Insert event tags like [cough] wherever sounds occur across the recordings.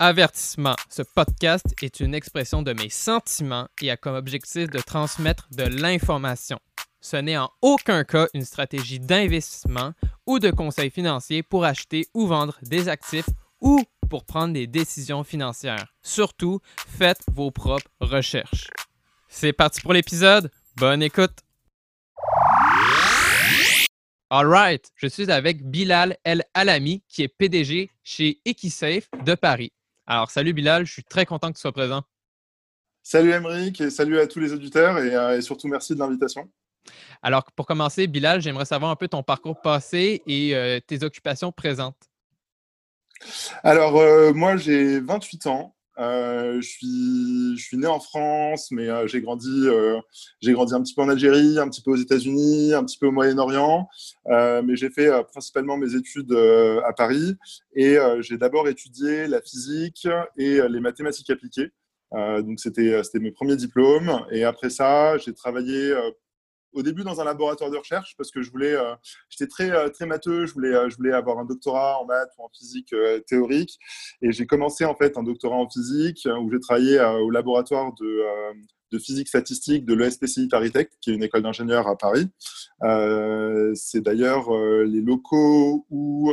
Avertissement. Ce podcast est une expression de mes sentiments et a comme objectif de transmettre de l'information. Ce n'est en aucun cas une stratégie d'investissement ou de conseil financier pour acheter ou vendre des actifs ou pour prendre des décisions financières. Surtout, faites vos propres recherches. C'est parti pour l'épisode. Bonne écoute. All right, je suis avec Bilal El Alami, qui est PDG chez Equisafe de Paris. Alors, salut Bilal, je suis très content que tu sois présent. Salut Emeric et salut à tous les auditeurs et, euh, surtout merci de l'invitation. Alors, pour commencer, Bilal, j'aimerais savoir un peu ton parcours passé et euh, tes occupations présentes. Alors, euh, moi, j'ai 28 ans. Je, suis, je suis né en France, mais j'ai grandi, j'ai grandi un petit peu en Algérie, un petit peu aux États-Unis, un petit peu au Moyen-Orient. mais j'ai fait principalement mes études à Paris et j'ai d'abord étudié la physique et les mathématiques appliquées. donc c'était mes premiers diplômes. Et après ça, j'ai travaillé au début dans un laboratoire de recherche parce que je voulais, euh, j'étais très euh, très matheux, je voulais euh, je voulais avoir un doctorat en maths ou en physique théorique et j'ai commencé en fait un doctorat en physique où j'ai travaillé au laboratoire de de physique statistique de l'ESPCI Paris Tech, qui est une école d'ingénieurs à Paris. c'est d'ailleurs les locaux où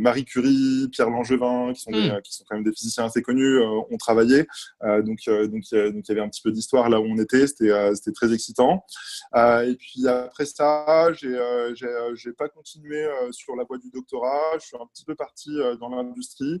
Marie Curie, Pierre Langevin, qui sont, hmm. qui sont quand même des physiciens assez connus, euh, ont travaillé. Euh, donc, donc, il y avait un petit peu d'histoire là où on était. C'était très excitant. et puis après ça, j'ai n'ai pas continué sur la voie du doctorat. Je suis un petit peu parti dans l'industrie.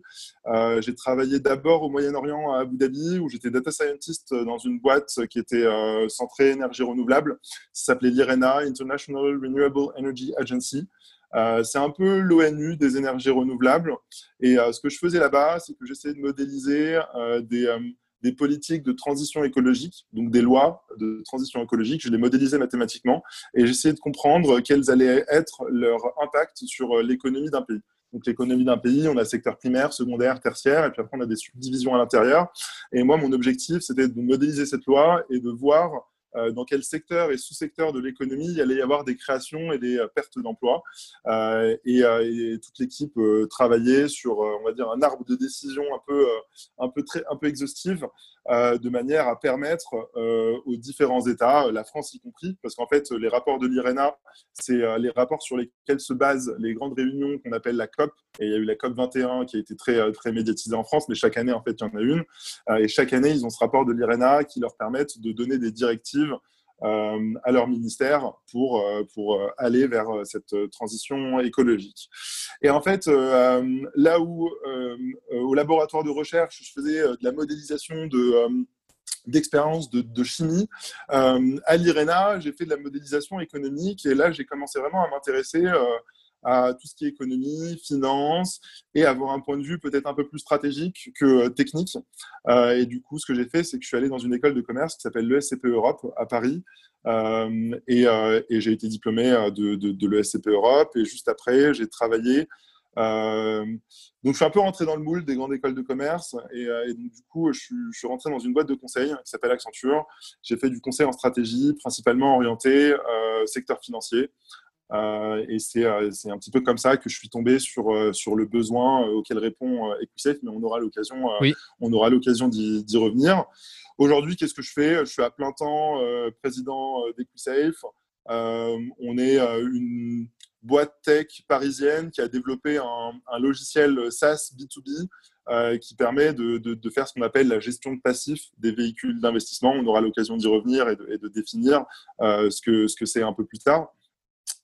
j'ai travaillé d'abord au Moyen-Orient à Abu Dhabi, où j'étais data scientist dans une boîte qui était centrée énergie renouvelable. Ça s'appelait l'IRENA, International Renewable Energy Agency. Euh, c'est un peu l'ONU des énergies renouvelables. Et euh, ce que je faisais là-bas, c'est que j'essayais de modéliser euh, des, des, politiques de transition écologique, donc des lois de transition écologique. Je les modélisais mathématiquement et j'essayais de comprendre quels allaient être leurs impacts sur l'économie d'un pays. Donc l'économie d'un pays, on a secteur primaire, secondaire, tertiaire, et puis après on a des subdivisions à l'intérieur. Et moi, mon objectif, c'était de modéliser cette loi et de voir dans quel secteur et sous-secteur de l'économie il allait y avoir des créations et des euh, pertes d'emplois. Euh, et, toute l'équipe travaillait sur, on va dire, un arbre de décision un peu, un peu, très, un peu exhaustive, de manière à permettre aux différents États, la France y compris, parce qu'en fait, les rapports de l'IRENA, c'est les rapports sur lesquels se basent les grandes réunions qu'on appelle la COP. Et il y a eu la COP 21 qui a été très, très médiatisée en France, mais chaque année, en fait, il y en a une. et chaque année, ils ont ce rapport de l'IRENA qui leur permettent de donner des directives euh, à leur ministère pour, euh, pour euh, aller vers cette transition écologique. Et en fait, là où au laboratoire de recherche, je faisais de la modélisation de d'expérience de, chimie. à l'IRENA, j'ai fait de la modélisation économique et là, j'ai commencé vraiment à m'intéresser à tout ce qui est économie, finance et avoir un point de vue peut-être un peu plus stratégique que euh, technique. Euh, et du coup, ce que j'ai fait, c'est que je suis allé dans une école de commerce qui s'appelle l'ESCP Europe à Paris. Euh, et, j'ai été diplômé de l'ESCP Europe. Et juste après, j'ai travaillé donc, je suis un peu rentré dans le moule des grandes écoles de commerce. Et, donc, du coup, je suis, je suis, rentré dans une boîte de conseil qui s'appelle Accenture. J'ai fait du conseil en stratégie, principalement orienté secteur financier. Euh, et euh, c'est un petit peu comme ça que je suis tombé sur, euh, sur le besoin auquel répond EquiSafe, mais on aura l'occasion on aura l'occasion d'y revenir. Aujourd'hui, qu'est-ce que je fais? Je suis à plein temps président d'EquiSafe. on est une boîte tech parisienne qui a développé un, un logiciel SaaS B2B qui permet de, de, faire ce qu'on appelle la gestion de passifs des véhicules d'investissement. On aura l'occasion d'y revenir et de, et de définir ce que c'est ce que un peu plus tard.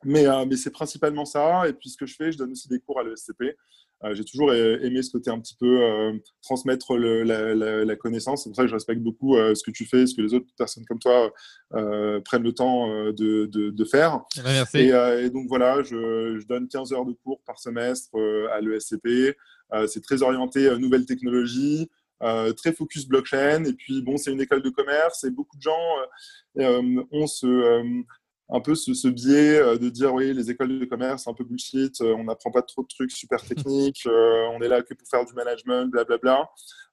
Mais, euh, mais c'est principalement ça. Et puis, ce que je fais, je donne aussi des cours à l'ESCP. Euh, j'ai toujours aimé ce côté un petit peu euh, transmettre le, la, la, connaissance. C'est pour ça que je respecte beaucoup ce que tu fais, ce que les autres personnes comme toi prennent le temps de, de, de faire. Merci. Et, et, donc voilà, je, je, donne 15 heures de cours par semestre à l'ESCP. c'est très orienté nouvelles technologies. très focus blockchain. Et puis, bon, c'est une école de commerce et beaucoup de gens ont ce, un peu ce, biais euh, de dire oui, les écoles de commerce, c'est un peu bullshit, euh, on n'apprend pas trop de trucs super techniques, [laughs] euh, on est là que pour faire du management, blablabla.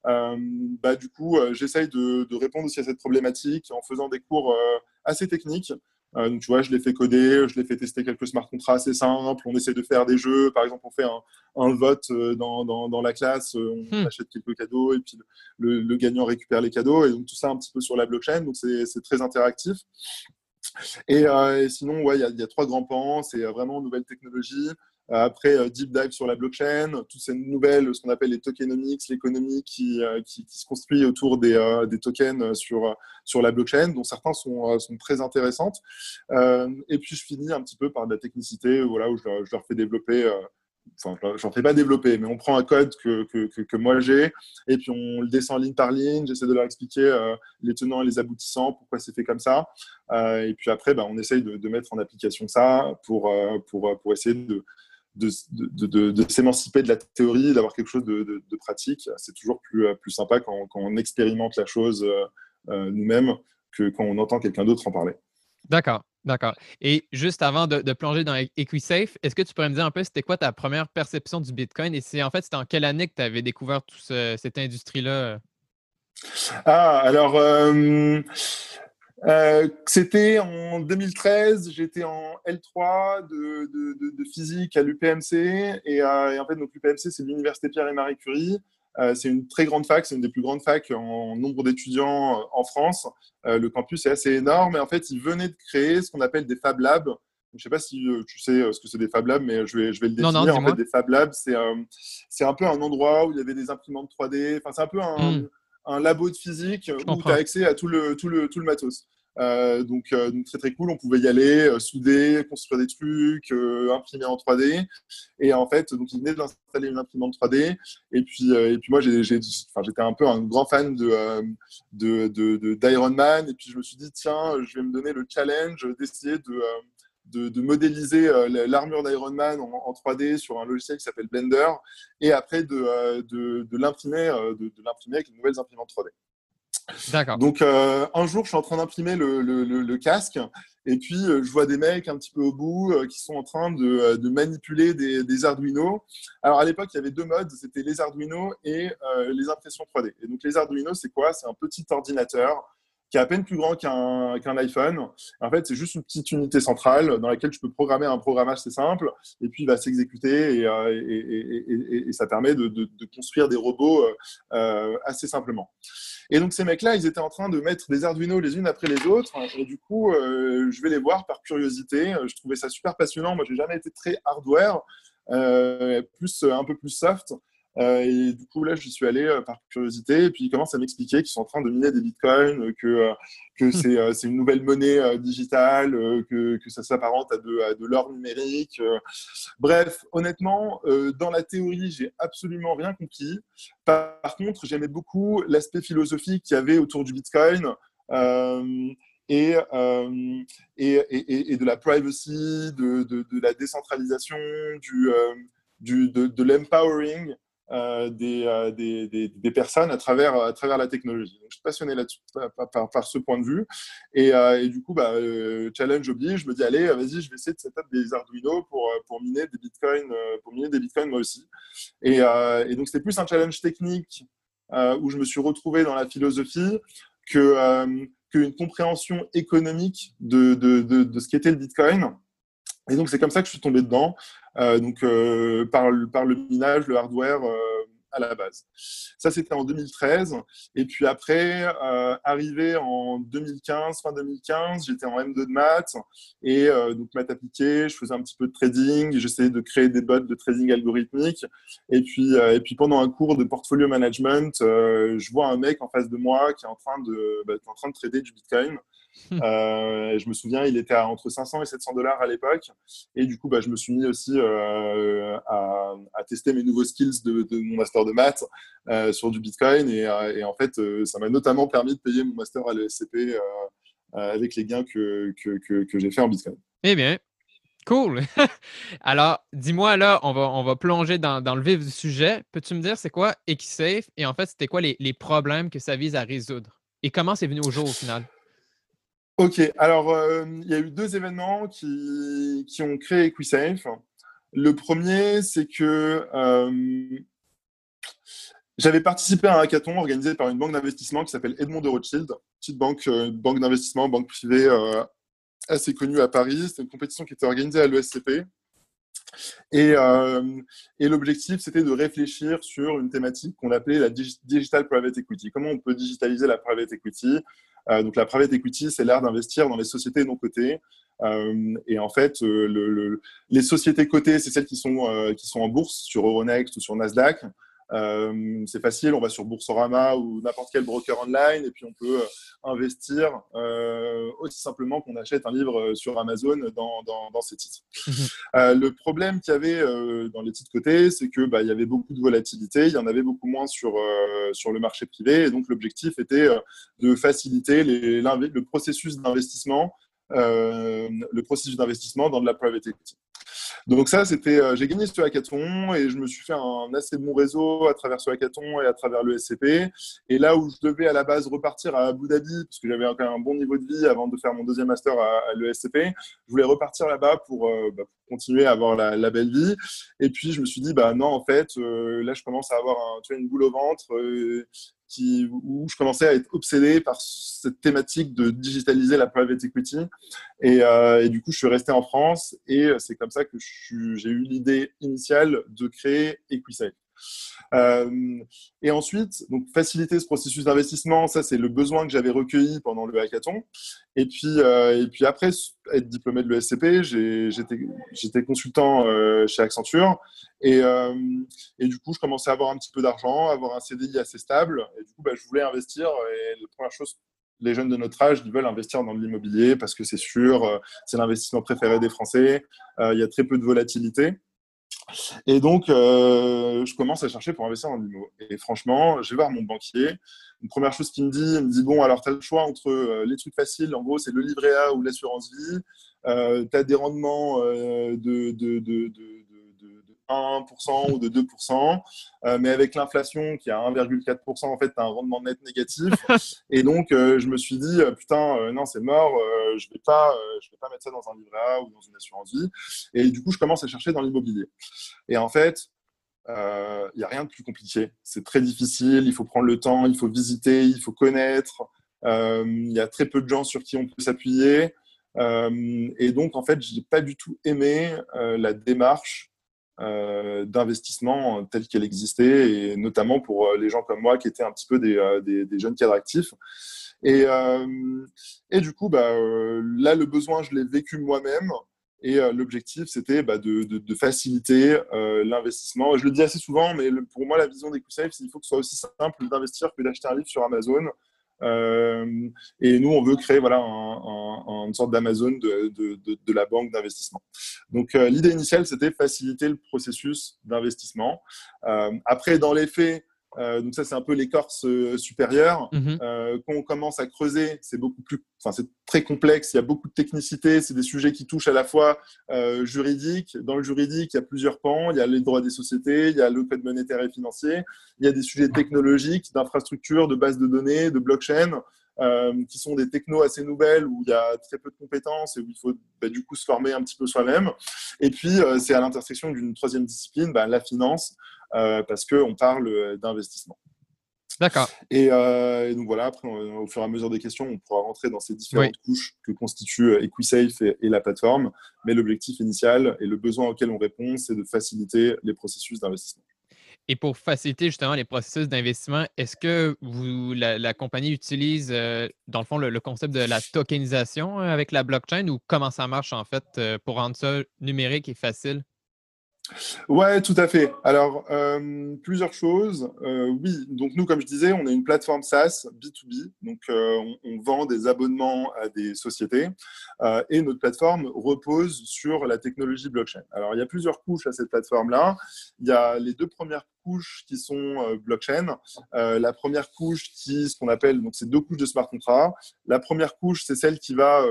Euh, bah, du coup, j'essaye de, répondre aussi à cette problématique en faisant des cours assez techniques. donc, tu vois, je l'ai fait coder, je l'ai fait tester quelques smart contracts assez simples, on essaie de faire des jeux, par exemple, on fait un, vote dans, dans, la classe, on hmm. achète quelques cadeaux et puis le, le, gagnant récupère les cadeaux, et donc tout ça un petit peu sur la blockchain, donc c'est très interactif. Euh, et, sinon, ouais, il y, a trois grands pans. C'est euh, vraiment nouvelles technologies. Euh, après, deep dive sur la blockchain, toutes ces nouvelles, ce qu'on appelle les tokenomics, l'économie qui, qui, se construit autour des, des, tokens sur, sur la blockchain, dont certains sont, sont très intéressantes. et puis, je finis un petit peu par de la technicité, voilà, où je, je leur fais développer enfin, j'en fais pas développer, mais on prend un code que, que, que, moi j'ai, et puis on le descend ligne par ligne, j'essaie de leur expliquer euh, les tenants et les aboutissants, pourquoi c'est fait comme ça, euh, et puis après, bah, on essaye de, mettre en application ça pour, euh, pour, pour essayer de, de, de, s'émanciper de la théorie, d'avoir quelque chose de, pratique. C'est toujours plus, plus sympa quand, on expérimente la chose nous-mêmes que quand on entend quelqu'un d'autre en parler. D'accord. D'accord. Et juste avant de, plonger dans EquiSafe, est-ce que tu pourrais me dire un peu c'était quoi ta première perception du Bitcoin et c'est en fait c'était en quelle année que tu avais découvert toute cette industrie-là? Ah, alors euh, euh, c'était en 2013, j'étais en L3 de, physique à l'UPMC et, et, en fait donc l'UPMC c'est l'université Pierre et Marie Curie. Euh, c'est une très grande fac, c'est une des plus grandes facs en nombre d'étudiants euh, en France. Euh, le campus est assez énorme et en fait, ils venaient de créer ce qu'on appelle des Fab Labs. Je ne sais pas si tu sais ce que c'est des Fab Labs, mais je vais, je vais le définir. Non, non, en fait, des Fab Labs, c'est un peu un endroit où il y avait des imprimantes 3D. Enfin, c'est un peu un, hmm. un, labo de physique où tu as accès à tout le, tout le, tout le matos. Euh, donc, euh, très très cool, on pouvait y aller, euh, souder, construire des trucs, imprimer en 3D. Et en fait, donc ils venaient d'installer une imprimante 3D. Et puis, et puis moi, j'étais un peu un grand fan de, de, d'Iron Man. Et puis je me suis dit, tiens, je vais me donner le challenge d'essayer de de, de, modéliser l'armure d'Iron Man en, 3D sur un logiciel qui s'appelle Blender et après de, de, de l'imprimer de, l'imprimer avec les nouvelles imprimantes 3D. Donc, euh, un jour, je suis en train d'imprimer le, casque et puis euh, je vois des mecs un petit peu au bout euh, qui sont en train de, de manipuler des, des, Arduino. Alors, à l'époque, il y avait deux modes c'était les Arduino et les impressions 3D. Et donc, les Arduino, c'est quoi? C'est un petit ordinateur qui est à peine plus grand qu'un qu'un iPhone. En fait, c'est juste une petite unité centrale dans laquelle tu peux programmer un programmage assez simple et puis il va s'exécuter et, et, ça permet de, construire des robots assez simplement. Et donc, ces mecs-là, ils étaient en train de mettre des Arduino les unes après les autres. Et du coup, euh, je vais les voir par curiosité. Je trouvais ça super passionnant. Moi, j'ai jamais été très hardware, euh, plus un peu plus soft. Euh, et du coup, là, j'y suis allé euh, par curiosité. Et puis, ils commencent à m'expliquer qu'ils sont en train de miner des bitcoins, euh, que, que c'est une nouvelle monnaie digitale, que, que ça s'apparente à de, à de l'or numérique. Bref, honnêtement, dans la théorie, j'ai absolument rien compris. Par, contre, j'aimais beaucoup l'aspect philosophique qu'il y avait autour du bitcoin. Et, euh, et, et, et, de la privacy, de, de, de la décentralisation, du, du, de, de l'empowering. Des, des, des, personnes à travers, à travers la technologie. Je suis passionné là-dessus par, par, ce point de vue. Et, et du coup, bah, challenge oblige, je me dis, allez, vas-y, je vais essayer de setup des Arduino pour, pour, miner des bitcoins, pour miner des bitcoins moi aussi. Et, et donc, c'était plus un challenge technique où je me suis retrouvé dans la philosophie que, qu'une compréhension économique de, de, de ce qu'était le bitcoin. Et donc, c'est comme ça que je suis tombé dedans, euh, donc, euh, par, par, le minage, le hardware euh, à la base. Ça, c'était en 2013. Et puis après, euh, arrivé en 2015, fin 2015, j'étais en M2 de maths et donc maths appliquée, je faisais un petit peu de trading, j'essayais de créer des bots de trading algorithmique. Et puis, et puis pendant un cours de portfolio management, je vois un mec en face de moi qui est en train de, bah, en train de trader du Bitcoin. [laughs] Euh, je me souviens, il était à entre 500 et 700 dollars à l'époque. Et du coup, bah, je me suis mis aussi euh, à, tester mes nouveaux skills de, mon master de maths euh, sur du Bitcoin. Et, en fait, ça m'a notamment permis de payer mon master à l'ESCP avec les gains que, que, que, j'ai fait en Bitcoin. Eh bien, Cool. [laughs] Alors, dis-moi là, on va, on va plonger dans, dans le vif du sujet. Peux-tu me dire c'est quoi Equisafe? Et en fait, c'était quoi les, les, problèmes que ça vise à résoudre? Et comment c'est venu au jour au final? Ok, alors euh, il y a eu deux événements qui, qui ont créé EquiSafe. Le premier, c'est que euh, j'avais participé à un hackathon organisé par une banque d'investissement qui s'appelle Edmond de Rothschild, petite banque, euh, banque d'investissement, banque privée assez connue à Paris. C'était une compétition qui était organisée à l'ESCP. Et, et l'objectif, c'était de réfléchir sur une thématique qu'on appelait la digital private equity. Comment on peut digitaliser la private equity? Donc la private equity, c'est l'art d'investir dans les sociétés non cotées. Euh, et en fait, euh, le, les sociétés cotées, c'est celles qui sont, qui sont en bourse sur Euronext ou sur Nasdaq. Euh, c'est facile, on va sur Boursorama ou n'importe quel broker online et puis on peut investir euh, aussi simplement qu'on achète un livre sur Amazon dans, dans, dans ces titres. Mhm. Euh, le problème qu'il y avait dans les titres cotés, c'est que bah, y avait beaucoup de volatilité, il y en avait beaucoup moins sur, sur le marché privé et donc l'objectif était de faciliter les, le processus d'investissement le processus d'investissement dans de la private equity. Donc ça, c'était, euh, j'ai gagné ce hackathon et je me suis fait un assez bon réseau à travers ce hackathon et à travers le SCP. Et là où je devais à la base repartir à Abu Dhabi, parce que j'avais un bon niveau de vie avant de faire mon deuxième master à, l'ESCP, je voulais repartir là-bas pour, euh, bah, continuer à avoir la, belle vie. Et puis je me suis dit, bah non, en fait, euh, là je commence à avoir un, une boule au ventre où je commençais à être obsédé par cette thématique de digitaliser la private equity. Et, euh, du coup, je suis resté en France et c'est comme ça que j'ai eu l'idée initiale de créer EquiSafe. Euh, et ensuite, donc faciliter ce processus d'investissement, ça c'est le besoin que j'avais recueilli pendant le hackathon. Et puis, euh, et puis après être diplômé de l'ESCP, j'étais consultant euh, chez Accenture et, du coup je commençais à avoir un petit peu d'argent, avoir un CDI assez stable. Et du coup, bah, je voulais investir. Et la première chose les jeunes de notre âge, ils veulent investir dans l'immobilier parce que c'est sûr, c'est l'investissement préféré des Français. il y a très peu de volatilité. Et donc, euh, je commence à chercher pour investir dans l'IMO. Et franchement, je vais voir mon banquier. Une première chose qu'il me dit, il me dit Bon, alors tu as le choix entre euh, les trucs faciles, en gros, c'est le livret A ou l'assurance vie. Euh, tu as des rendements de, de, de, de 1% ou de 2%, euh, mais avec l'inflation qui est à 1,4%, en fait, tu as un rendement net négatif. [laughs] Et donc, euh, je me suis dit, euh, putain, non, c'est mort, je ne vais, pas, je vais pas mettre ça dans un livret A ou dans une assurance vie. Et du coup, je commence à chercher dans l'immobilier. Et en fait, il n'y a rien de plus compliqué. C'est très difficile, il faut prendre le temps, il faut visiter, il faut connaître. Il y a très peu de gens sur qui on peut s'appuyer. et donc, en fait, je n'ai pas du tout aimé la démarche d'investissement telle qu'elle existait, et notamment pour euh, les gens comme moi qui étaient un petit peu des, euh, jeunes cadres actifs. Et, et du coup, bah, là, le besoin, je l'ai vécu moi-même. Et l'objectif, c'était bah, de, de, faciliter l'investissement. Je le dis assez souvent, mais pour moi, la vision des c'est qu'il faut que ce soit aussi simple d'investir que d'acheter un livre sur Amazon. Euh, et nous, on veut créer voilà, une sorte d'Amazon de, la banque d'investissement. Donc, euh, l'idée initiale, c'était faciliter le processus d'investissement. Euh, après, dans les faits, Euh, donc ça, c'est un peu l'écorce euh, supérieure. Euh, quand on commence à creuser, c'est beaucoup plus, enfin c'est très complexe. Il y a beaucoup de technicité. C'est des sujets qui touchent à la fois juridique. Dans le juridique, il y a plusieurs pans. Il y a les droits des sociétés, il y a le code monétaire et financier. Il y a des sujets technologiques, d'infrastructures, de bases de données, de blockchain. qui sont des technos assez nouvelles où il y a très peu de compétences et où il faut bah, du coup se former un petit peu soi-même. Et puis, c'est à l'intersection d'une troisième discipline, bah, la finance, parce qu'on parle euh, d'investissement. D'accord. Et, euh, et donc voilà, après, on- au fur et à mesure des questions, on pourra rentrer dans ces différentes couches que constituent euh, EquiSafe et, et la plateforme. Mais l'objectif initial et le besoin auquel on répond, c'est de faciliter les processus d'investissement. Et pour faciliter justement les processus d'investissement, est-ce que vous, la, la compagnie utilise, euh, dans le fond, le, le concept de la tokenisation euh, avec la blockchain ou comment ça marche en fait euh, pour rendre ça numérique et facile? Ouais, tout à fait. Alors, euh, plusieurs choses. Euh, oui, donc nous, comme je disais, on est une plateforme SaaS B2B. Donc, euh, on, vend des abonnements à des sociétés et notre plateforme repose sur la technologie blockchain. Alors, il y a plusieurs couches à cette plateforme-là. Il y a les deux premières couches qui sont blockchain. La première couche qui, ce qu'on appelle, donc c'est deux couches de smart contract. La première couche, c'est celle qui va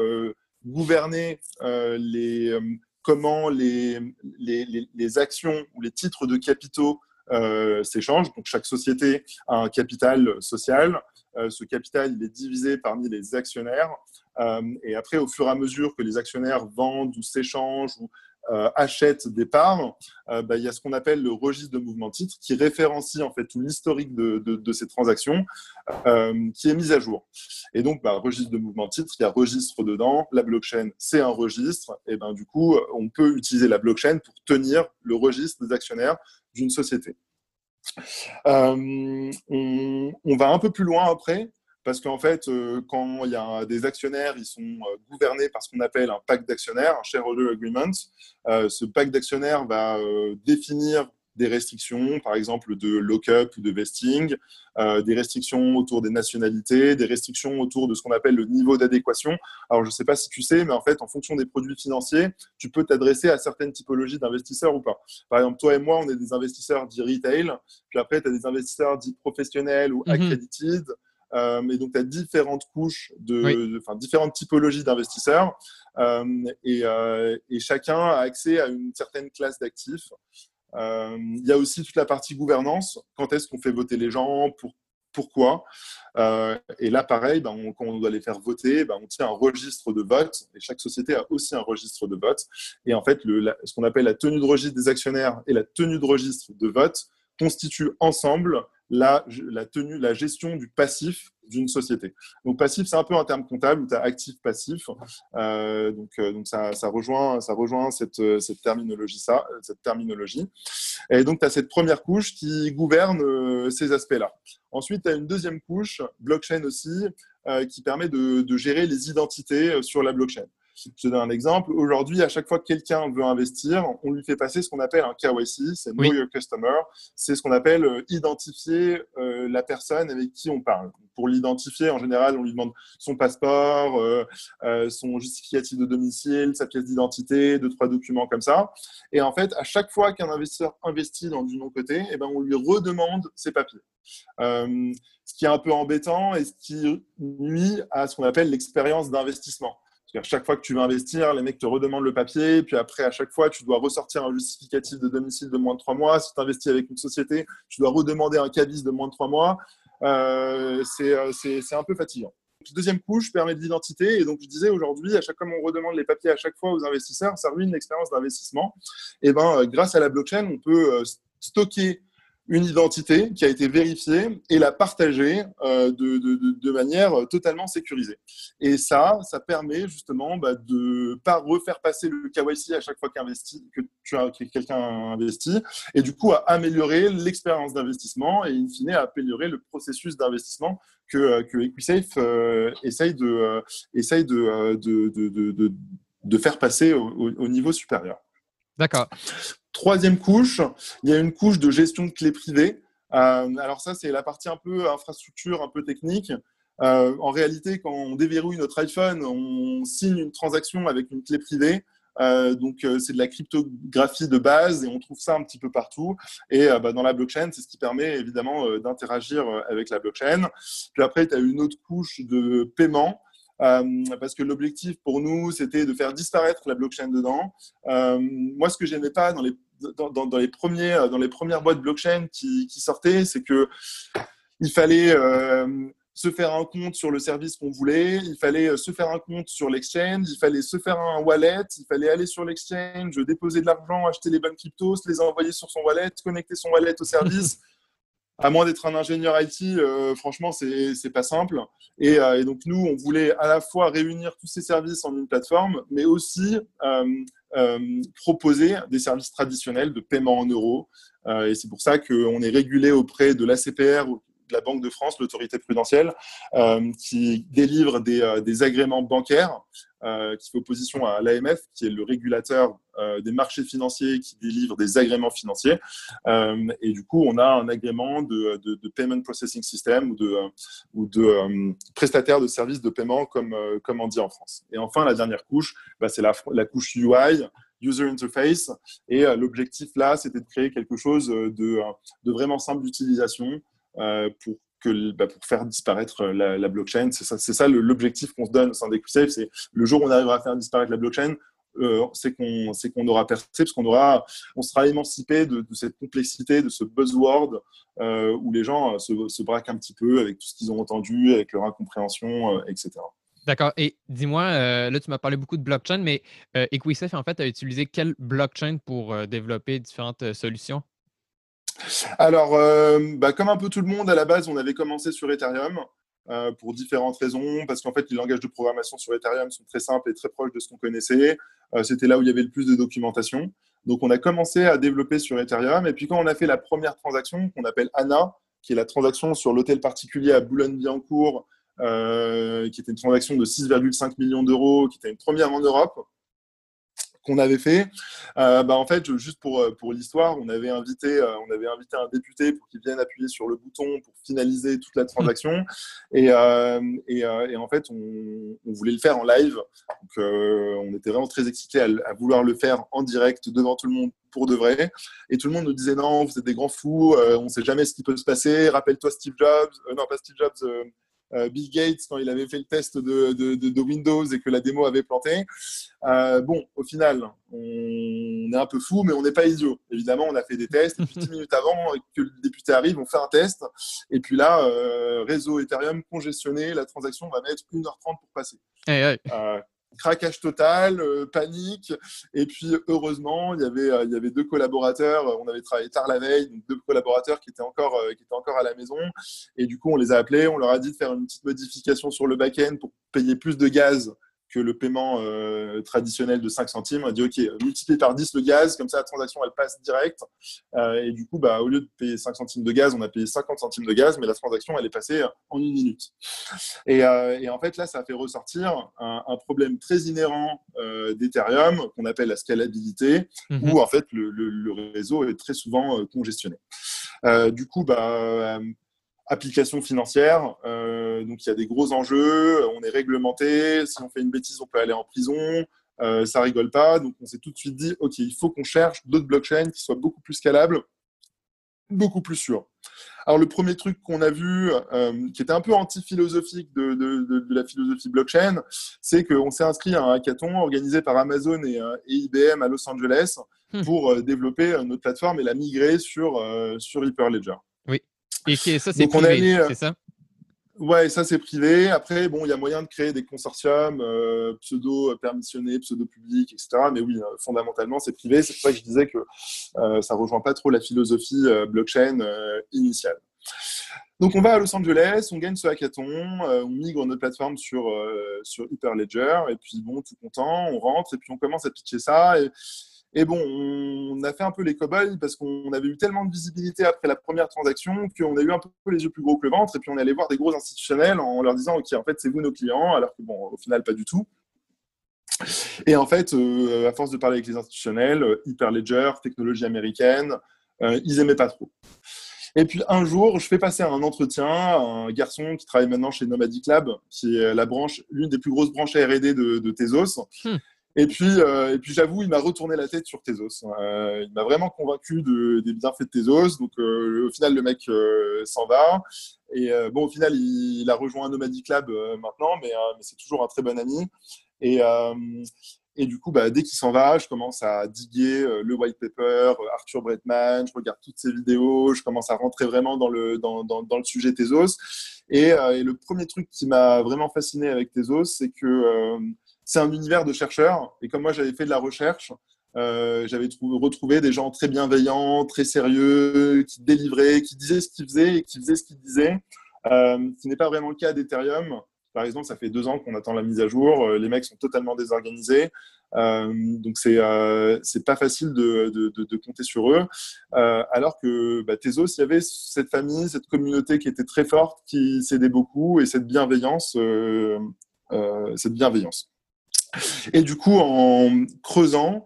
gouverner les comment les, les, actions ou les titres de capitaux euh, s'échangent. Donc, chaque société a un capital social. Euh, ce capital, il est divisé parmi les actionnaires. Euh, et après, au fur et à mesure que les actionnaires vendent ou s'échangent achètent des parts, euh, bah, il y a ce qu'on appelle le registre de mouvement de titres qui référencie en fait tout l'historique de, ces transactions euh, qui est mis à jour. Et donc, bah, registre de mouvement de titres, il y a registre dedans. La blockchain, c'est un registre. Et ben, du coup, on peut utiliser la blockchain pour tenir le registre des actionnaires d'une société. Euh, on, va un peu plus loin après. Parce qu'en fait, euh, quand il y a des actionnaires, ils sont euh, gouvernés par ce qu'on appelle un pacte d'actionnaires, un shareholder agreement. Euh, ce pacte d'actionnaires va définir des restrictions, par exemple de lock-up ou de vesting, euh, des restrictions autour des nationalités, des restrictions autour de ce qu'on appelle le niveau d'adéquation. Alors, je ne sais pas si tu sais, mais en fait, en fonction des produits financiers, tu peux t'adresser à certaines typologies d'investisseurs ou pas. Par exemple, toi et moi, on est des investisseurs dits retail, puis après, tu as des investisseurs dits professionnels ou accredited. Mm -hmm. Euh, et donc, tu as différentes couches, de, oui. enfin, différentes typologies d'investisseurs euh, et, euh, et, chacun a accès à une certaine classe d'actifs. Euh, il y a aussi toute la partie gouvernance. Quand est-ce qu'on fait voter les gens? Pour, Pourquoi? Et là, pareil, ben, on, quand on doit les faire voter, ben, on tient un registre de vote. Et chaque société a aussi un registre de vote. Et en fait, le, la, ce qu'on appelle la tenue de registre des actionnaires et la tenue de registre de vote constituent ensemble la, tenue, la gestion du passif d'une société. Donc passif, c'est un peu un terme comptable où tu as actif, passif. Euh, donc euh, donc ça, ça, rejoint, ça rejoint cette, cette terminologie ça, cette terminologie. Et donc tu as cette première couche qui gouverne euh, ces aspects-là. Ensuite, tu as une deuxième couche, blockchain aussi, qui permet de, gérer les identités sur la blockchain. Je te donne un exemple. Aujourd'hui, à chaque fois que quelqu'un veut investir, on lui fait passer ce qu'on appelle un KYC, c'est Know oui. Your Customer. C'est ce qu'on appelle euh, identifier euh, la personne avec qui on parle. Pour l'identifier, en général, on lui demande son passeport, euh, son justificatif de domicile, sa pièce d'identité, deux, trois documents comme ça. Et en fait, à chaque fois qu'un investisseur investit dans du non-côté, eh ben, on lui redemande ses papiers. Ce qui est un peu embêtant et ce qui nuit à ce qu'on appelle l'expérience d'investissement. Chaque fois que tu veux investir, les mecs te redemandent le papier, puis après, à chaque fois, tu dois ressortir un justificatif de domicile de moins de trois mois. Si tu investis avec une société, tu dois redemander un cabis de moins de trois mois. Euh, c'est un peu fatigant. Deuxième couche permet de l'identité. Et donc, je disais aujourd'hui, à chaque fois qu'on redemande les papiers à chaque fois aux investisseurs, ça ruine l'expérience d'investissement. Et ben, grâce à la blockchain, on peut stocker une identité qui a été vérifiée et la partager euh, de, manière totalement sécurisée. Et ça, ça permet justement bah, de pas refaire passer le KYC à chaque fois que que quelqu'un investit, et du coup à améliorer l'expérience d'investissement et in fine à améliorer le processus d'investissement que, que EquiSafe euh, essaye de euh, essaye de, de, faire passer au niveau supérieur. D'accord. Troisième couche, il y a une couche de gestion de clés privées. Euh, alors ça, c'est la partie un peu infrastructure, un peu technique. Euh, en réalité, quand on déverrouille notre iPhone, on signe une transaction avec une clé privée. donc, c'est de la cryptographie de base et on trouve ça un petit peu partout. Et bah, dans la blockchain, c'est ce qui permet évidemment d'interagir avec la blockchain. Puis après, tu as une autre couche de paiement. parce que l'objectif pour nous, c'était de faire disparaître la blockchain dedans. moi, ce que j'aimais pas dans les, dans, les premiers, dans les premières boîtes blockchain qui, sortaient, c'est que il fallait se faire un compte sur le service qu'on voulait, il fallait euh, se faire un compte sur l'exchange, il fallait se faire un wallet, il fallait aller sur l'exchange, déposer de l'argent, acheter les bonnes cryptos, les envoyer sur son wallet, connecter son wallet au service. [laughs] à moins d'être un ingénieur IT, euh, franchement, c'est pas simple. Euh, et, donc, nous, on voulait à la fois réunir tous ces services en une plateforme, mais aussi proposer des services traditionnels de paiement en euros. et c'est pour ça qu'on est régulé auprès de l'ACPR, de la Banque de France, l'autorité prudentielle, euh, qui délivre des, euh, agréments bancaires, euh, qui fait opposition à l'AMF, qui est le régulateur des marchés financiers, qui délivre des agréments financiers. et du coup, on a un agrément de, de, Payment Processing System ou de, ou de prestataire de services de paiement, comme, comme on dit en France. Et enfin, la dernière couche, bah, c'est la, la couche UI, user interface. Et l'objectif là, c'était de créer quelque chose de, de vraiment simple d'utilisation, euh, pour, bah, pour faire disparaître euh, la, blockchain. C'est ça, l'objectif qu'on se donne au sein d'EquiSafe. C'est le jour où on arrivera à faire disparaître la blockchain, euh, c'est qu'on aura percé parce qu'on sera émancipé de, cette complexité de ce buzzword où les gens se, se, braquent un petit peu avec tout ce qu'ils ont entendu avec leur incompréhension etc D'accord. Et dis-moi, là, tu m'as parlé beaucoup de blockchain, mais Equisafe, en fait, a utilisé quelle blockchain pour développer différentes solutions? Alors, euh, bah, comme un peu tout le monde, à la base, on avait commencé sur Ethereum euh, pour différentes raisons, parce qu'en fait, les langages de programmation sur Ethereum sont très simples et très proches de ce qu'on connaissait. Euh, c'était là où il y avait le plus de documentation. Donc, on a commencé à développer sur Ethereum. Et puis, quand on a fait la première transaction, qu'on appelle ANA, qui est la transaction sur l'hôtel particulier à Boulogne-Billancourt, qui était une transaction de 6,5 millions d'euros, qui était une première en Europe, qu'on avait fait. Euh, bah, en fait, juste pour, euh, pour l'histoire, on, avait invité, euh, on avait invité un député pour qu'il vienne appuyer sur le bouton pour finaliser toute la transaction. Et, et, en fait, on, voulait le faire en live. Donc, on était vraiment très excités à, vouloir le faire en direct devant tout le monde pour de vrai. Et tout le monde nous disait non, vous êtes des grands fous, on ne sait jamais ce qui peut se passer. Rappelle-toi Steve Jobs, non pas Steve Jobs, Bill Gates quand il avait fait le test de, Windows et que la démo avait planté. Euh, bon, au final, on est un peu fou, mais on n'est pas idiot. Évidemment, on a fait des tests. Et puis, 10 [laughs] minutes avant que le député arrive, on fait un test. Et puis là, euh, réseau Ethereum congestionné, la transaction va mettre 1h30 pour passer. Eh craquage total, euh, panique. Et puis, heureusement, il y avait, euh, il y avait deux collaborateurs. On avait travaillé tard la veille, donc deux collaborateurs qui étaient, encore, euh, qui étaient encore à la maison. Et du coup, on les a appelés. On leur a dit de faire une petite modification sur le back-end pour payer plus de gaz que le paiement euh, traditionnel de 5 centimes. On a dit, OK, multiplié par 10 le gaz, comme ça la transaction, elle passe direct. Euh, et du coup, bah, au lieu de payer 5 centimes de gaz, on a payé 50 centimes de gaz, mais la transaction, elle est passée en une minute. Et, euh, en fait, là, ça a fait ressortir un, problème très inhérent d'Ethereum, qu'on appelle la scalabilité, mhm. où en fait, le, le, réseau est très souvent congestionné. du coup, bah, application financière. Euh, donc il y a des gros enjeux, on est réglementé, si on fait une bêtise, on peut aller en prison, euh, ça rigole pas. Donc on s'est tout de suite dit, OK, il faut qu'on cherche d'autres blockchains qui soient beaucoup plus scalables, beaucoup plus sûrs. Alors le premier truc qu'on a vu, euh, qui était un peu anti-philosophique de, de, la philosophie blockchain, c'est qu'on s'est inscrit à un hackathon organisé par Amazon et, et IBM à Los Angeles hmm. pour développer notre plateforme et la migrer sur, sur Hyperledger. Et ça, c'est privé, euh, c'est ça? Ouais, ça c'est privé. Après, bon, il y a moyen de créer des consortiums euh, pseudo-permissionnés, pseudo-publics, etc. Mais oui, euh, fondamentalement, c'est privé. C'est pour ça que je disais que euh, ça rejoint pas trop la philosophie blockchain initiale. Donc, on va à Los Angeles, on gagne ce hackathon, on migre notre plateforme sur, sur Hyperledger, et puis bon, tout content, on rentre, et puis on commence à pitcher ça. Et, et bon, on a fait un peu les cow-boys parce qu'on avait eu tellement de visibilité après la première transaction qu'on a eu un peu les yeux plus gros que le ventre. Et puis on allait voir des gros institutionnels en leur disant Ok, en fait, c'est vous nos clients, alors que bon, au final, pas du tout. Et en fait, euh, à force de parler avec les institutionnels, euh, Hyperledger, technologie américaine, euh, ils aimaient pas trop. Et puis un jour, je fais passer un entretien à un garçon qui travaille maintenant chez Nomadic Lab, qui est l'une des plus grosses branches R&D de, de Tezos. Hmm. Et puis, et puis j'avoue, il m'a retourné la tête sur Tezos. il m'a vraiment convaincu de, des bienfaits de Tezos. Donc, au final, le mec s'en va. Et bon, au final, il, a rejoint Nomadic Lab maintenant, mais, mais c'est toujours un très bon ami. Et, et du coup, bah, dès qu'il s'en va, je commence à diguer euh, le white paper, euh, Arthur Bretman, je regarde toutes ses vidéos, je commence à rentrer vraiment dans le, dans, dans, dans le sujet Tezos. Et, euh, et, le premier truc qui m'a vraiment fasciné avec Tezos, c'est que c'est un univers de chercheurs. Et comme moi, j'avais fait de la recherche, j'avais retrouvé des gens très bienveillants, très sérieux, qui délivraient, qui disaient ce qu'ils faisaient et qui faisaient ce qu'ils disaient. ce qui n'est pas vraiment le cas d'Ethereum. Par exemple, ça fait deux ans qu'on attend la mise à jour. Euh, les mecs sont totalement désorganisés. Euh, donc, c'est euh, c'est pas facile de, de, compter sur eux. Euh, alors que bah, Tezos, il y avait cette famille, cette communauté qui était très forte, qui s'aidait beaucoup et cette bienveillance. Euh, cette bienveillance. Et du coup, en creusant,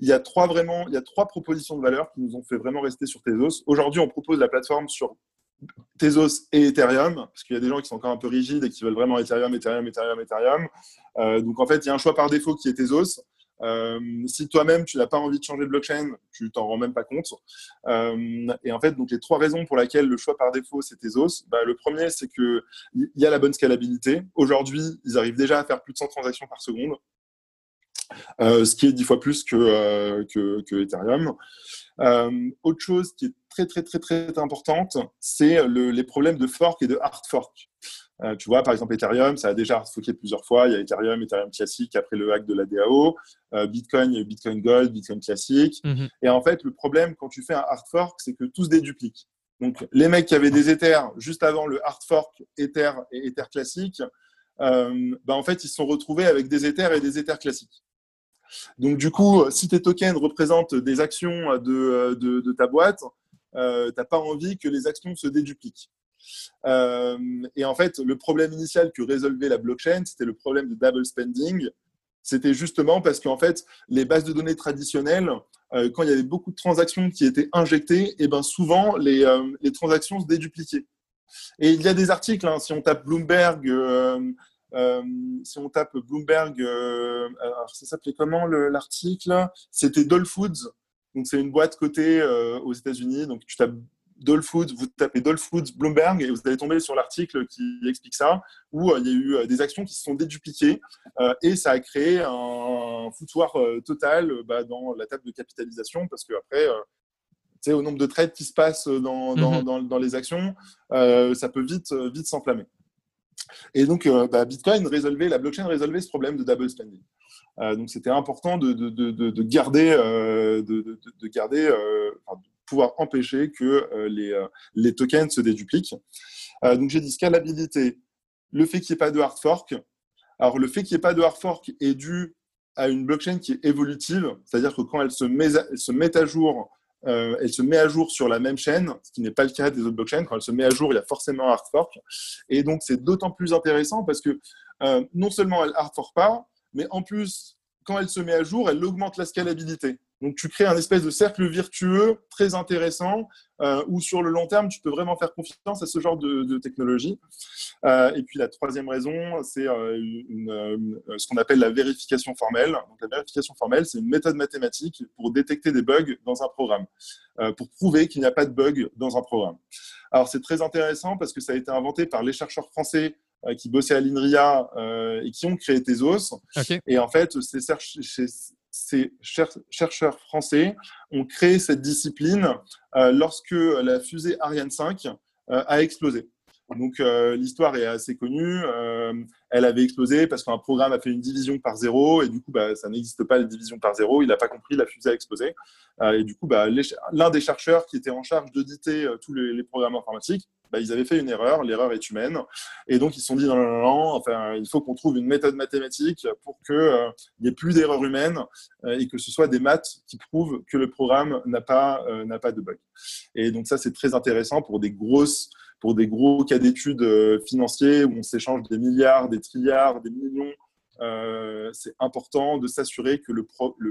il y a trois vraiment, il y a trois propositions de valeur qui nous ont fait vraiment rester sur Tezos. Aujourd'hui, on propose la plateforme sur Tezos et Ethereum, parce qu'il y a des gens qui sont encore un peu rigides et qui veulent vraiment Ethereum, Ethereum, Ethereum, Ethereum. Euh, donc en fait, il y a un choix par défaut qui est Tezos. Euh, si toi-même tu n'as pas envie de changer de blockchain, tu t'en rends même pas compte. Euh, et en fait, donc les trois raisons pour lesquelles le choix par défaut c'est Tezos, bah, le premier c'est que il y a la bonne scalabilité. Aujourd'hui, ils arrivent déjà à faire plus de 100 transactions par seconde, ce qui est dix fois plus que, que, que Ethereum. autre chose qui est très, très, très, très importante, c'est les problèmes de fork et de hard fork. Euh, tu vois, par exemple, Ethereum, ça a déjà hard forké plusieurs fois. Il y a Ethereum, Ethereum classique après le hack de la DAO. Euh, Bitcoin, il y a Bitcoin Gold, Bitcoin classique. Mhm. Et en fait, le problème quand tu fais un hard fork, c'est que tout se déduplique. Donc, les mecs qui avaient des Ethers juste avant le hard fork Ether et Ether classique, euh, bah, en fait, ils se sont retrouvés avec des Ethers et des Ethers classiques. Donc, du coup, si tes tokens représentent des actions de, de, de ta boîte, euh, tu n'as pas envie que les actions se dédupliquent. Euh, et en fait, le problème initial que résolvait la blockchain, c'était le problème de double spending. C'était justement parce qu'en fait, les bases de données traditionnelles, euh, quand il y avait beaucoup de transactions qui étaient injectées, et eh ben souvent les, les, transactions se dédupliquaient. Et il y a des articles, hein, si on tape Bloomberg, si on tape Bloomberg, alors ça s'appelait comment l'article? C'était Doll Foods. Donc, c'est une boîte cotée euh, aux États-Unis. Donc, tu tapes Dole Foods, vous tapez Dole Foods Bloomberg et vous allez tomber sur l'article qui explique ça, où euh, il y a eu euh, des actions qui se sont dédupliquées et ça a créé un foutoir total bah, dans la table de capitalisation parce qu'après, tu sais, au nombre de trades qui se passent dans, dans, mhm. dans, les actions, ça peut vite, vite s'enflammer. Et donc, bah, Bitcoin résolvait, la blockchain résolvait ce problème de double spending. Euh, donc c'était important de, garder, de, garder euh, euh, pouvoir empêcher que les, les, tokens se dédupliquent. donc j'ai dit scalabilité, le fait qu'il n'y ait pas de hard fork. Alors le fait qu'il n'y ait pas de hard fork est dû à une blockchain qui est évolutive, c'est-à-dire que quand elle se met à, se met à jour, elle se met à jour sur la même chaîne, ce qui n'est pas le cas des autres blockchains. Quand elle se met à jour, il y a forcément un hard fork. Et donc c'est d'autant plus intéressant parce que non seulement elle hard fork pas, mais en plus, quand elle se met à jour, elle augmente la scalabilité. Donc tu crées un espèce de cercle virtueux très intéressant euh, où sur le long terme, tu peux vraiment faire confiance à ce genre de, technologie. Euh, et puis la troisième raison, c'est euh, ce qu'on appelle la vérification formelle. Donc, la vérification formelle, c'est une méthode mathématique pour détecter des bugs dans un programme, pour prouver qu'il n'y a pas de bug dans un programme. Alors c'est très intéressant parce que ça a été inventé par les chercheurs français euh, qui bossaient à l'INRIA euh, et qui ont créé Tezos. Et en fait, ces, chercheurs français ont créé cette discipline euh, lorsque la fusée Ariane 5 a explosé. Donc l'histoire est assez connue. elle avait explosé parce qu'un programme a fait une division par zéro et du coup bah, ça n'existe pas la division par zéro. Il n'a pas compris, la fusée a explosé. et du coup, bah, l'un des chercheurs qui était en charge d'auditer tous les, programmes informatiques bah, ils avaient fait une erreur, l'erreur est humaine. Et donc, ils se sont dit, non, non, non, enfin, il faut qu'on trouve une méthode mathématique pour qu'il euh, n'y ait plus d'erreur humaine euh, et que ce soit des maths qui prouvent que le programme n'a pas, euh, n'a pas de bug. Et donc, ça, c'est très intéressant pour des grosses pour des gros cas d'études financiers où on s'échange des milliards, des trilliards, des millions euh, c'est important de s'assurer que le,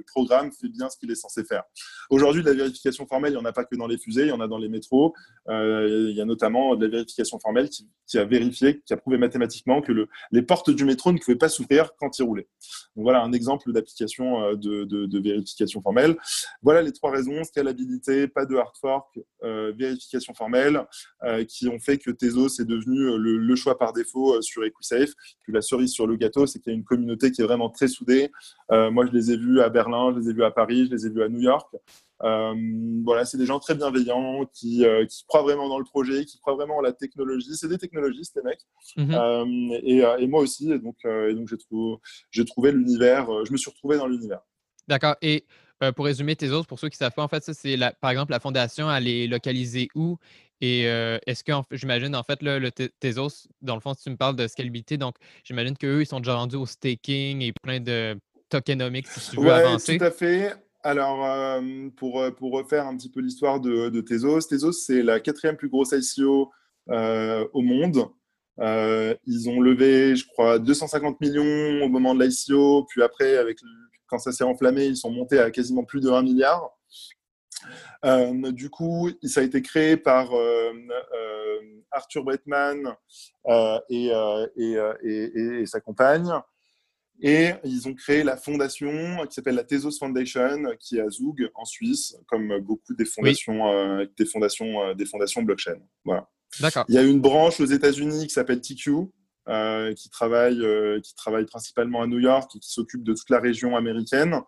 programme fait bien ce qu'il est censé faire. Aujourd'hui, de la vérification formelle, il n'y en a pas que dans les fusées, il y en a dans les métros. Euh, il y a notamment de la vérification formelle qui, a vérifié, qui a prouvé mathématiquement que le, les portes du métro ne pouvaient pas s'ouvrir quand il roulait. Voilà un exemple d'application euh, de, de, vérification formelle. Voilà les trois raisons scalabilité, pas de hard fork, vérification formelle, qui ont fait que Tezos est devenu le, le choix par défaut sur EquiSafe. Puis la cerise sur le gâteau, c'est qu'il y a une communauté qui est vraiment très soudée. Euh, moi, je les ai vus à Berlin, je les ai vus à Paris, je les ai vus à New York. Euh, voilà, c'est des gens très bienveillants qui, euh, qui, croient vraiment dans le projet, qui croient vraiment en la technologie. C'est des technologistes, les mecs. Mhm. et, et, moi aussi. Et donc, et donc j'ai trouvé, j'ai trouvé l'univers. je me suis retrouvé dans l'univers. D'accord. Et pour résumer tes autres, pour ceux qui ne savent pas, en fait, ça, c'est par exemple la fondation, elle est localisée où? Et est-ce que, j'imagine, en fait, le Tezos, dans le fond, si tu me parles de scalabilité, donc j'imagine qu'eux, ils sont déjà rendus au staking et plein de tokenomics, si tu veux avancer. tout à fait. Alors, pour, pour refaire un petit peu l'histoire de, de, Tezos, Tezos, c'est la quatrième plus grosse ICO au monde. ils ont levé, je crois, 250 millions au moment de l'ICO, puis après, avec, quand ça s'est enflammé, ils sont montés à quasiment plus de 1 milliard. Euh, du coup, ça a été créé par euh, euh, Arthur Bretman et, et, sa compagne. Et ils ont créé la fondation qui s'appelle la Tezos Foundation, qui est à Zug, en Suisse, comme beaucoup des fondations, des fondations, des fondations blockchain. Voilà. Il y a une branche aux États-Unis qui s'appelle TQ, qui, travaille, qui travaille principalement à New York et qui s'occupe de toute la région américaine.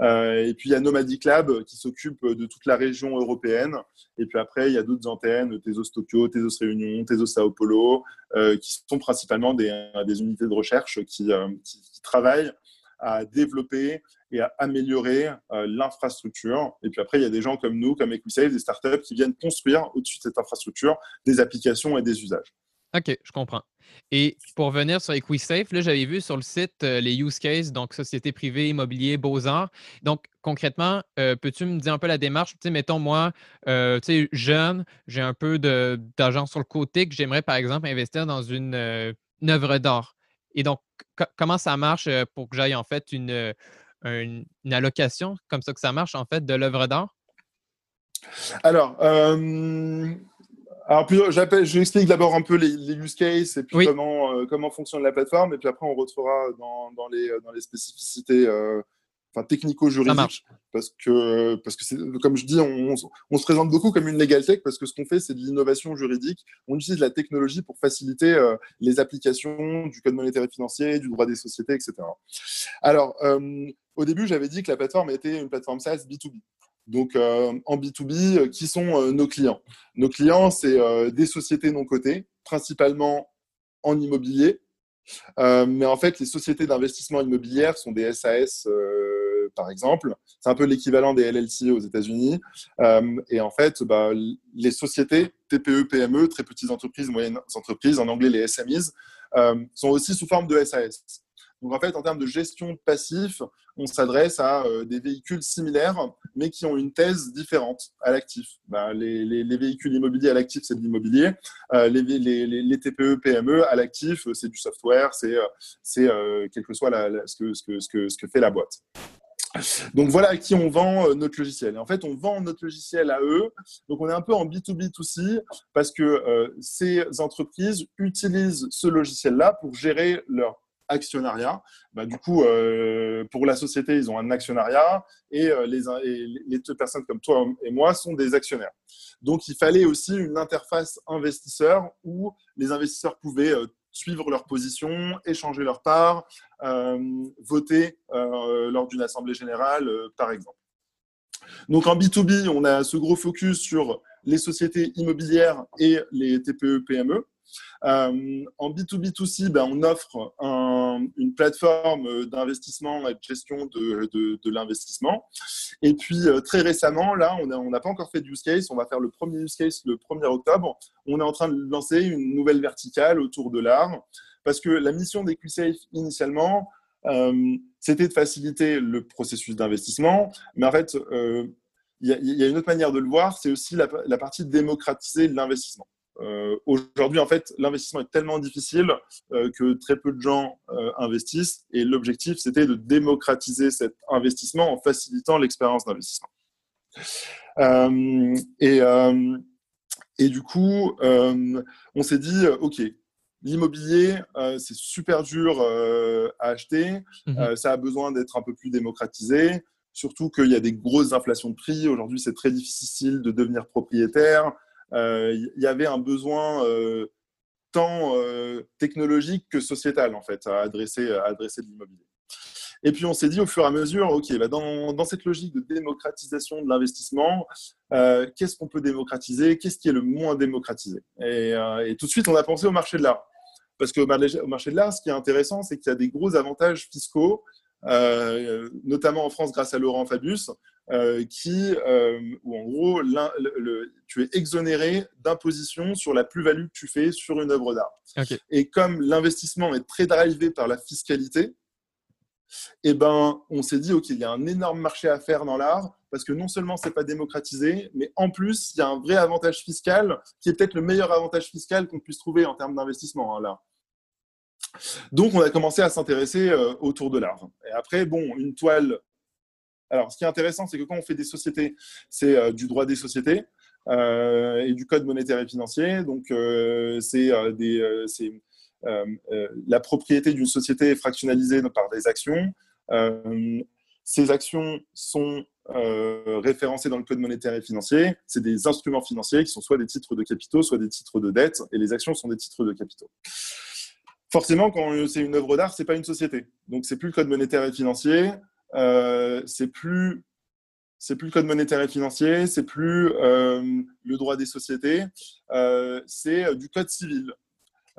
Euh, et puis il y a Nomadic Lab qui s'occupe de toute la région européenne. Et puis après, il y a d'autres antennes, Tezos Tokyo, Tezos Réunion, Tezos Sao Paulo, euh, qui sont principalement des, unités de recherche qui, euh, travaillent à développer et à améliorer l'infrastructure. Et puis après, il y a des gens comme nous, comme EquiSafe, des startups qui viennent construire au-dessus de cette infrastructure des applications et des usages. OK, je comprends. Et pour venir sur EquiSafe, là, j'avais vu sur le site euh, les use cases, donc société privée, immobilier, beaux-arts. Donc, concrètement, euh, peux-tu me dire un peu la démarche? Tu sais, mettons, moi, euh, tu sais, jeune, j'ai un peu d'argent sur le côté que j'aimerais, par exemple, investir dans une, œuvre d'art. Et donc, comment ça marche pour que j'aille, en fait, une, une, allocation, comme ça que ça marche, en fait, de l'œuvre d'art? Alors, alors, je explique d'abord un peu les, use cases et puis comment, euh, comment fonctionne la plateforme, et puis après, on retrouvera dans, dans, les, dans les spécificités euh, enfin, technico-juridiques. Parce que, parce que comme je dis, on, on, se présente beaucoup comme une legal tech parce que ce qu'on fait, c'est de l'innovation juridique. On utilise la technologie pour faciliter euh, les applications du code monétaire et financier, du droit des sociétés, etc. Alors, au début, j'avais dit que la plateforme était une plateforme SaaS B2B donc euh, en B2B, euh, qui sont euh, nos clients. Nos clients, c'est des sociétés non cotées, principalement en immobilier. mais en fait, les sociétés d'investissement immobilière sont des SAS, par exemple. C'est un peu l'équivalent des LLC aux États-Unis. et en fait, bah, les sociétés TPE, PME, très petites entreprises, moyennes entreprises, en anglais les SMEs, sont aussi sous forme de SAS. Donc en fait, en termes de gestion de passif, on s'adresse à euh, des véhicules similaires, mais qui ont une thèse différente à l'actif. Bah, les, véhicules immobiliers à l'actif, c'est de l'immobilier. Euh, les, TPE, PME à l'actif, c'est du software, c'est euh, quelque soit ce, que, ce, que, ce, que, ce que fait la boîte. Donc voilà à qui on vend notre logiciel. Et en fait, on vend notre logiciel à eux. Donc on est un peu en B2B2C parce que ces entreprises utilisent ce logiciel-là pour gérer leur actionnariat. Bah, du coup, euh, pour la société, ils ont un actionnariat et, euh, les, deux personnes comme toi et moi sont des actionnaires. Donc, il fallait aussi une interface investisseur où les investisseurs pouvaient euh, suivre leur position, échanger leur part, voter lors d'une assemblée générale, par exemple. Donc en B2B, on a ce gros focus sur les sociétés immobilières et les TPE-PME. Euh, en B2B2C, ben, on offre une plateforme d'investissement et de gestion de, l'investissement. Et puis, euh, très récemment, là, on n'a pas encore fait de use case. On va faire le premier use case le 1er octobre. On est en train de lancer une nouvelle verticale autour de l'art. Parce que la mission d'EquiSafe, initialement, euh, c'était de faciliter le processus d'investissement. Mais en fait, il y, a une autre manière de le voir, c'est aussi la, la partie démocratiser l'investissement. Aujourd'hui, en fait, l'investissement est tellement difficile que très peu de gens investissent. Et l'objectif, c'était de démocratiser cet investissement en facilitant l'expérience d'investissement. et, et du coup, on s'est dit, OK, L'immobilier, c'est super dur à acheter. Mmh ça a besoin d'être un peu plus démocratisé. Surtout qu'il y a des grosses inflations de prix. Aujourd'hui, c'est très difficile de devenir propriétaire. Il y avait un besoin tant technologique que sociétal, en fait, à adresser, adresser de l'immobilier. Et puis on s'est dit au fur et à mesure, OK, bah, dans, cette logique de démocratisation de l'investissement, euh, qu'est-ce qu'on peut démocratiser? Qu'est-ce qui est le moins démocratisé? Euh, et, tout de suite, on a pensé au marché de l'art. Parce qu'au marché de l'art, ce qui est intéressant, c'est qu'il y a des gros avantages fiscaux, euh, notamment en France grâce à Laurent Fabius, qui, où en gros, tu es exonéré d'imposition sur la plus-value que tu fais sur une œuvre d'art. Et comme l'investissement est très drivé par la fiscalité, eh ben, on s'est dit, OK, il y a un énorme marché à faire dans l'art, parce que non seulement c'est pas démocratisé, mais en plus, il y a un vrai avantage fiscal, qui est peut-être le meilleur avantage fiscal qu'on puisse trouver en termes d'investissement hein, là. Donc, on a commencé à s'intéresser euh, autour de l'art. Et après, bon, une toile. Alors, ce qui est intéressant, c'est que quand on fait des sociétés, c'est euh, du droit des sociétés euh, et du code monétaire et financier. Donc, c'est euh, euh, la propriété d'une société est fractionnalisée par des actions. Ces actions sont référencées dans le code monétaire et financier. C'est des instruments financiers qui sont soit des titres de capitaux, soit des titres de dette, et les actions sont des titres de capitaux. Forcément, quand c'est une œuvre d'art, c'est pas une société. Donc, c'est plus le code monétaire et financier, c'est plus c'est plus le code monétaire et financier, c'est plus le droit des sociétés, c'est du code civil.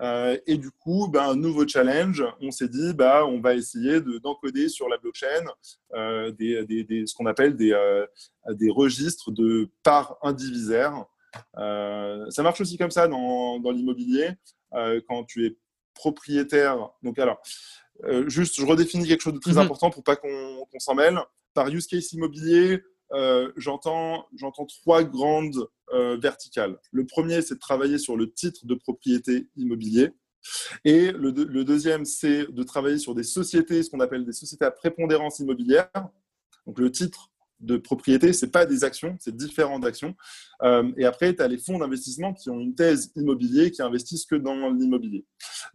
Euh, et du coup, ben, un nouveau challenge, on s'est dit, bah, on va essayer d'encoder sur la blockchain euh, des, des, ce qu'on appelle des, euh, des registres de parts indivisaires. ça marche aussi comme ça dans, dans l'immobilier, quand tu es propriétaire. Donc alors, juste, je redéfinis quelque chose de très mhm. important pour pas qu'on s'en mêle. Par use case immobilier, euh, j'entends trois grandes euh, verticales. Le premier, c'est de travailler sur le titre de propriété immobilier. Et le, deuxième, c'est de travailler sur des sociétés, ce qu'on appelle des sociétés à prépondérance immobilière. Donc le titre de propriété, ce n'est pas des actions, c'est différentes actions. Euh, et après, tu as les fonds d'investissement qui ont une thèse immobilier, qui investissent que dans l'immobilier.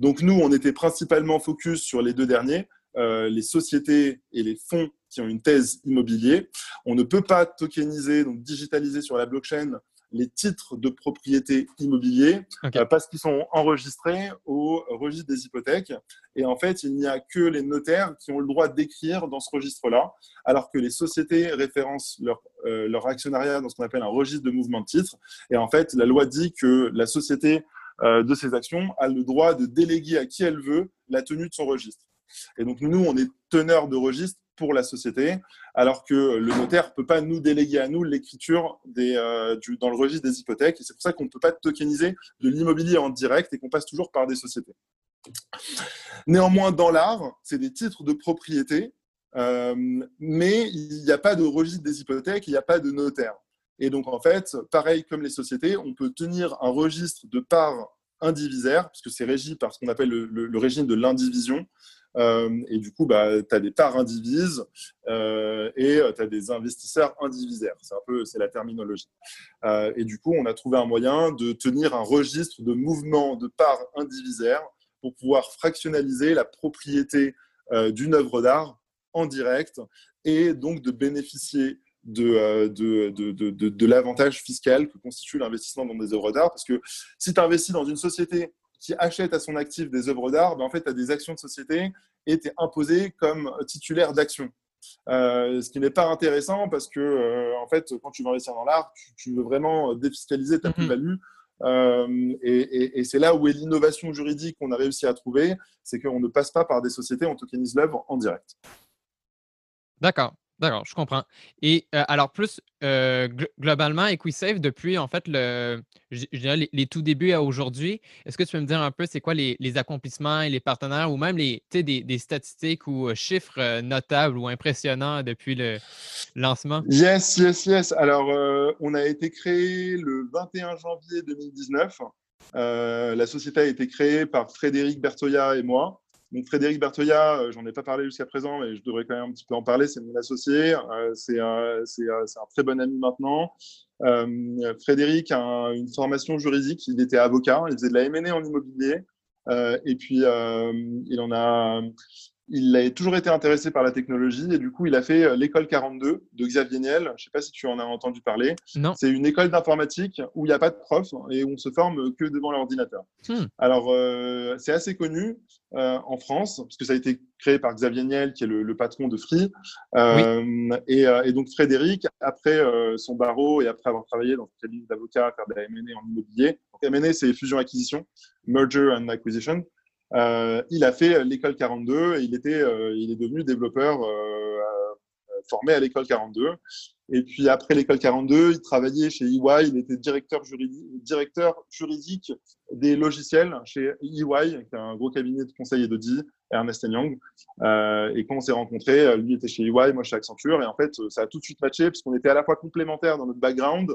Donc nous, on était principalement focus sur les deux derniers, les sociétés et les fonds qui ont une thèse immobilier. On ne peut pas tokeniser, donc digitaliser sur la blockchain les titres de propriété immobilier euh, parce qu'ils sont enregistrés au registre des hypothèques. Et en fait, il n'y a que les notaires qui ont le droit d'écrire dans ce registre-là, alors que les sociétés référencent leur, euh, leur actionnariat dans ce qu'on appelle un registre de mouvement de titres. Et en fait, la loi dit que la société euh, de ces actions a le droit de déléguer à qui elle veut la tenue de son registre. Et donc, nous, on est teneur de registre pour la société, alors que le notaire ne peut pas nous déléguer à nous l'écriture euh, dans le registre des hypothèques. C'est pour ça qu'on ne peut pas tokeniser de l'immobilier en direct et qu'on passe toujours par des sociétés. Néanmoins, dans l'art, c'est des titres de propriété, euh, mais il n'y a pas de registre des hypothèques, il n'y a pas de notaire. Et donc, en fait, pareil comme les sociétés, on peut tenir un registre de parts indivisaires, puisque c'est régi par ce qu'on appelle le régime de l'indivision. Euh, et du coup, bah, tu as des parts indivises euh, et euh, tu as des investisseurs indivisaires. C'est un peu c'est la terminologie. et du coup, on a trouvé un moyen de tenir un registre de mouvements de parts indivisaires pour pouvoir fractionnaliser la propriété d'une œuvre d'art en direct et donc de bénéficier de, de, de, de l'avantage fiscal que constitue l'investissement dans des œuvres d'art. Parce que si tu investis dans une société qui achète à son actif des œuvres d'art, ben en fait, tu as des actions de société et tu es imposé comme titulaire d'actions. Euh, ce qui n'est pas intéressant parce que, euh, en fait, quand tu veux investir dans l'art, tu, veux vraiment défiscaliser ta mhm. plus-value. Euh, et, et c'est là où est l'innovation juridique qu'on a réussi à trouver, c'est qu'on ne passe pas par des sociétés, on tokenise l'œuvre en direct. D'accord. D'accord, je comprends. Et alors, plus globalement, EquiSafe, depuis en fait le, les, tout débuts à aujourd'hui, est-ce que tu peux me dire un peu c'est quoi les, accomplissements et les partenaires ou même les, des, des statistiques ou chiffres notables ou impressionnants depuis le lancement? Yes, yes, yes. Alors, on a été créé le 21 janvier 2019. la société a été créée par Frédéric Bertoya et moi. Donc Frédéric Bertoya, euh, j'en ai pas parlé jusqu'à présent, mais je devrais quand même un petit peu en parler. C'est mon associé, euh, c'est un, très bon ami maintenant. Euh, Frédéric a une formation juridique, il était avocat, il faisait de la M&A en immobilier, et puis il en a, il a toujours été intéressé par la technologie et du coup, il a fait euh, l'école 42 de Xavier Niel. Je ne sais pas si tu en as entendu parler. C'est une école d'informatique où il n'y a pas de prof et où on se forme que devant l'ordinateur. Hmm. Alors, euh, c'est assez connu euh, en France parce que ça a été créé par Xavier Niel, qui est le, patron de Free. et, donc, Frédéric, après son barreau et après avoir travaillé dans une cabinet d'avocat, faire de la M&A en immobilier. M&A, c'est fusion-acquisition, merger and acquisition. Euh, il a fait l'école 42 et il, était, euh, il est devenu développeur euh, formé à l'école 42. Et puis après l'école 42, il travaillait chez EY, il était directeur juridique, des logiciels chez EY, qui est un gros cabinet de conseil et d'audit, Ernest Young. et quand on s'est rencontrés, lui était chez EY, moi chez Accenture, et en fait, ça a tout de suite matché, puisqu'on était à la fois complémentaires dans notre background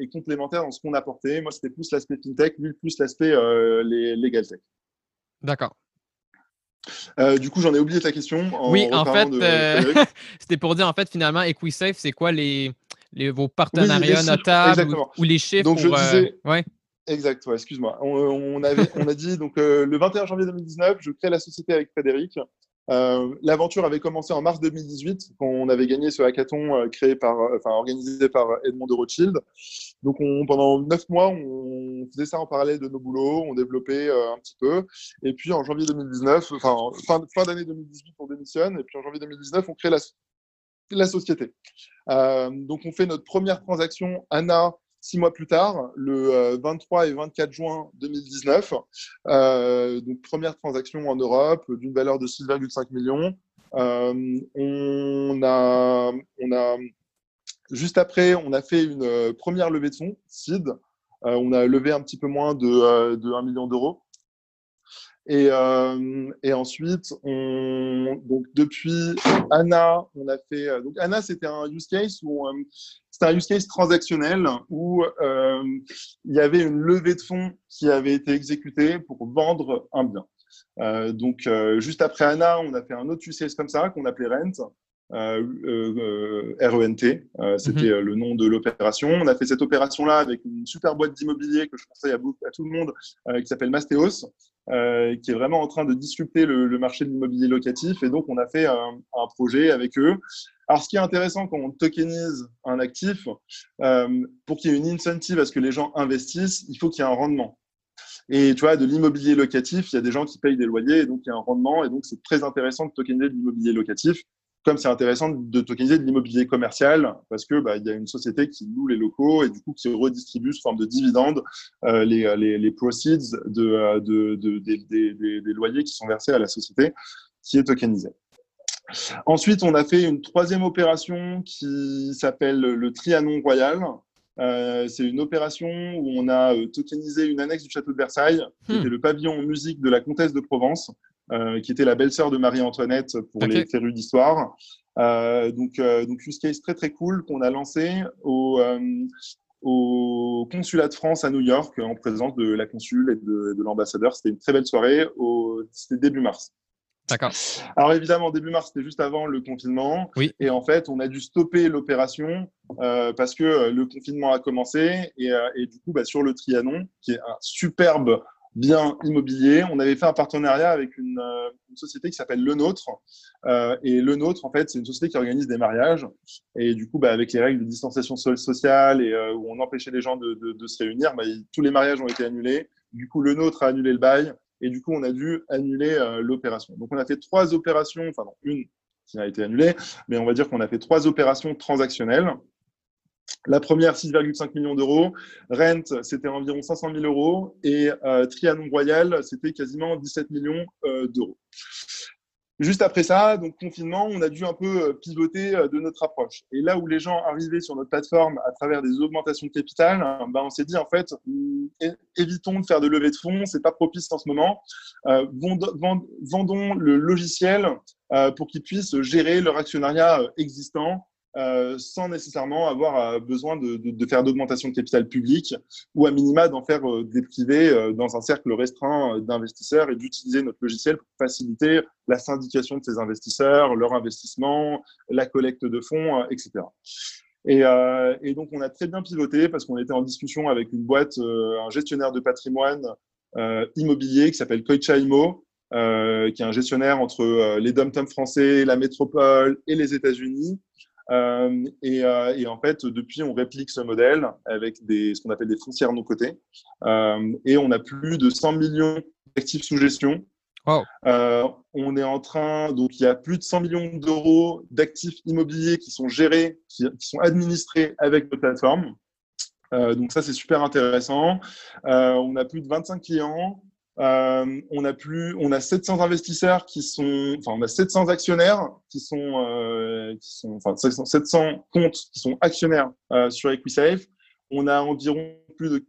et complémentaires dans ce qu'on apportait. Moi, c'était plus l'aspect fintech, lui plus l'aspect legal tech. D'accord. Euh, du coup, j'en ai oublié ta question. oui, en fait, euh, [laughs] c'était pour dire, en fait, finalement, EquiSafe, c'est quoi les, les, vos partenariats notables ou, les chiffres Donc, je euh, disais... ouais. Exact, excuse-moi. On, avait, on a dit, donc, le 21 janvier 2019, je crée la société avec Frédéric. Euh, l'aventure avait commencé en mars 2018, quand on avait gagné ce hackathon euh, créé par, enfin, organisé par Edmond de Rothschild. Donc, on, pendant neuf mois, on faisait ça en parallèle de nos boulots, on développait un petit peu. Et puis, en janvier 2019, enfin, fin, d'année 2018, on démissionne. Et puis, en janvier 2019, on crée la, société. donc, on fait notre première transaction, ANA, six mois plus tard, le 23 euh, et 24 juin 2019. Euh, donc, première transaction en Europe d'une valeur de 6,5 millions. Euh, on a, juste après, on a fait une première levée de fonds, SID. on a levé un petit peu moins de, de 1 million d'euros. Et, ensuite, on, donc depuis Anna, on a fait. Donc Anna, c'était un use case où c'était un use case transactionnel où euh, il y avait une levée de fonds qui avait été exécutée pour vendre un bien. Euh, donc, euh, juste après Anna, on a fait un autre use case comme ça qu'on appelait Rent. RENT, c'était mhm. le nom de l'opération. On a fait cette opération-là avec une super boîte d'immobilier que je conseille à, à, tout le monde, qui s'appelle Mastéos, qui est vraiment en train de disrupter le, marché de l'immobilier locatif. Et donc, on a fait un, un projet avec eux alors, ce qui est intéressant quand on tokenise un actif, euh, pour qu'il y ait une incentive à ce que les gens investissent, il faut qu'il y ait un rendement. Et tu vois, de l'immobilier locatif, il y a des gens qui payent des loyers, et donc il y a un rendement, et donc c'est très intéressant de tokeniser de l'immobilier locatif, comme c'est intéressant de tokeniser de l'immobilier commercial, parce que bah, il y a une société qui loue les locaux et du coup qui redistribue sous forme de dividendes euh, les, les, les, proceeds de, de, de, des loyers qui sont versés à la société qui est tokenisée. Ensuite, on a fait une troisième opération qui s'appelle le Trianon Royal. Euh, c'est une opération où on a euh, tokenisé une annexe du château de Versailles, qui hmm. était le pavillon en musique de la comtesse de Provence, euh, qui était la belle-sœur de Marie-Antoinette pour les férus d'histoire. donc, donc, use case très très cool qu'on a lancé au, au consulat de France à New York en présence de la consul et de, de l'ambassadeur. C'était une très belle soirée. C'était début mars. D'accord. Alors évidemment, début mars, c'était juste avant le confinement. Oui. Et en fait, on a dû stopper l'opération euh, parce que euh, le confinement a commencé. Et, euh, et du coup, bah, sur le Trianon, qui est un superbe bien immobilier, on avait fait un partenariat avec une, une société qui s'appelle Le Nôtre. et Le Nôtre, en fait, c'est une société qui organise des mariages. Et du coup, bah, avec les règles de distanciation sociale et où on empêchait les gens de, de, de se réunir, bah, tous les mariages ont été annulés. Du coup, Le Nôtre a annulé le bail. Et du coup, on a dû annuler euh, l'opération. Donc, on a fait trois opérations, enfin, non, une qui a été annulée, mais on va dire qu'on a fait trois opérations transactionnelles. La première, 6,5 millions d'euros. Rent, c'était environ 500 000 euros. Et euh, Trianon Royal, c'était quasiment 17 millions euh, d'euros. Juste après ça, donc confinement, on a dû un peu euh, pivoter de notre approche. Et là où les gens arrivaient sur notre plateforme à travers des augmentations de capital, ben on s'est dit en fait, évitons de faire de levée de fonds, c'est pas propice en ce moment. Vendons le logiciel pour qu'ils puissent gérer leur actionnariat existant euh, sans nécessairement avoir besoin de, de, faire d'augmentation de capital public ou à minima d'en faire des privés dans un cercle restreint d'investisseurs et d'utiliser notre logiciel pour faciliter la syndication de ces investisseurs, leur investissement, la collecte de fonds, etc. Et, et, donc, on a très bien pivoté parce qu'on était en discussion avec une boîte, un gestionnaire de patrimoine immobilier qui s'appelle Koicha Imo, euh, qui est un gestionnaire entre euh, les dom français, la métropole et les États-Unis. Euh, et, et, en fait, depuis, on réplique ce modèle avec des, ce qu'on appelle des foncières non cotées. et on a plus de 100 millions d'actifs sous gestion. on est en train, donc il y a plus de 100 millions d'euros d'actifs immobiliers qui sont gérés, qui, qui, sont administrés avec notre plateforme. donc ça, c'est super intéressant. on a plus de 25 clients. Euh, on a plus, on a 700 investisseurs qui sont, enfin, on a 700 actionnaires qui sont, euh, qui sont enfin, 700 comptes qui sont actionnaires euh, sur EquiSafe. On a environ plus de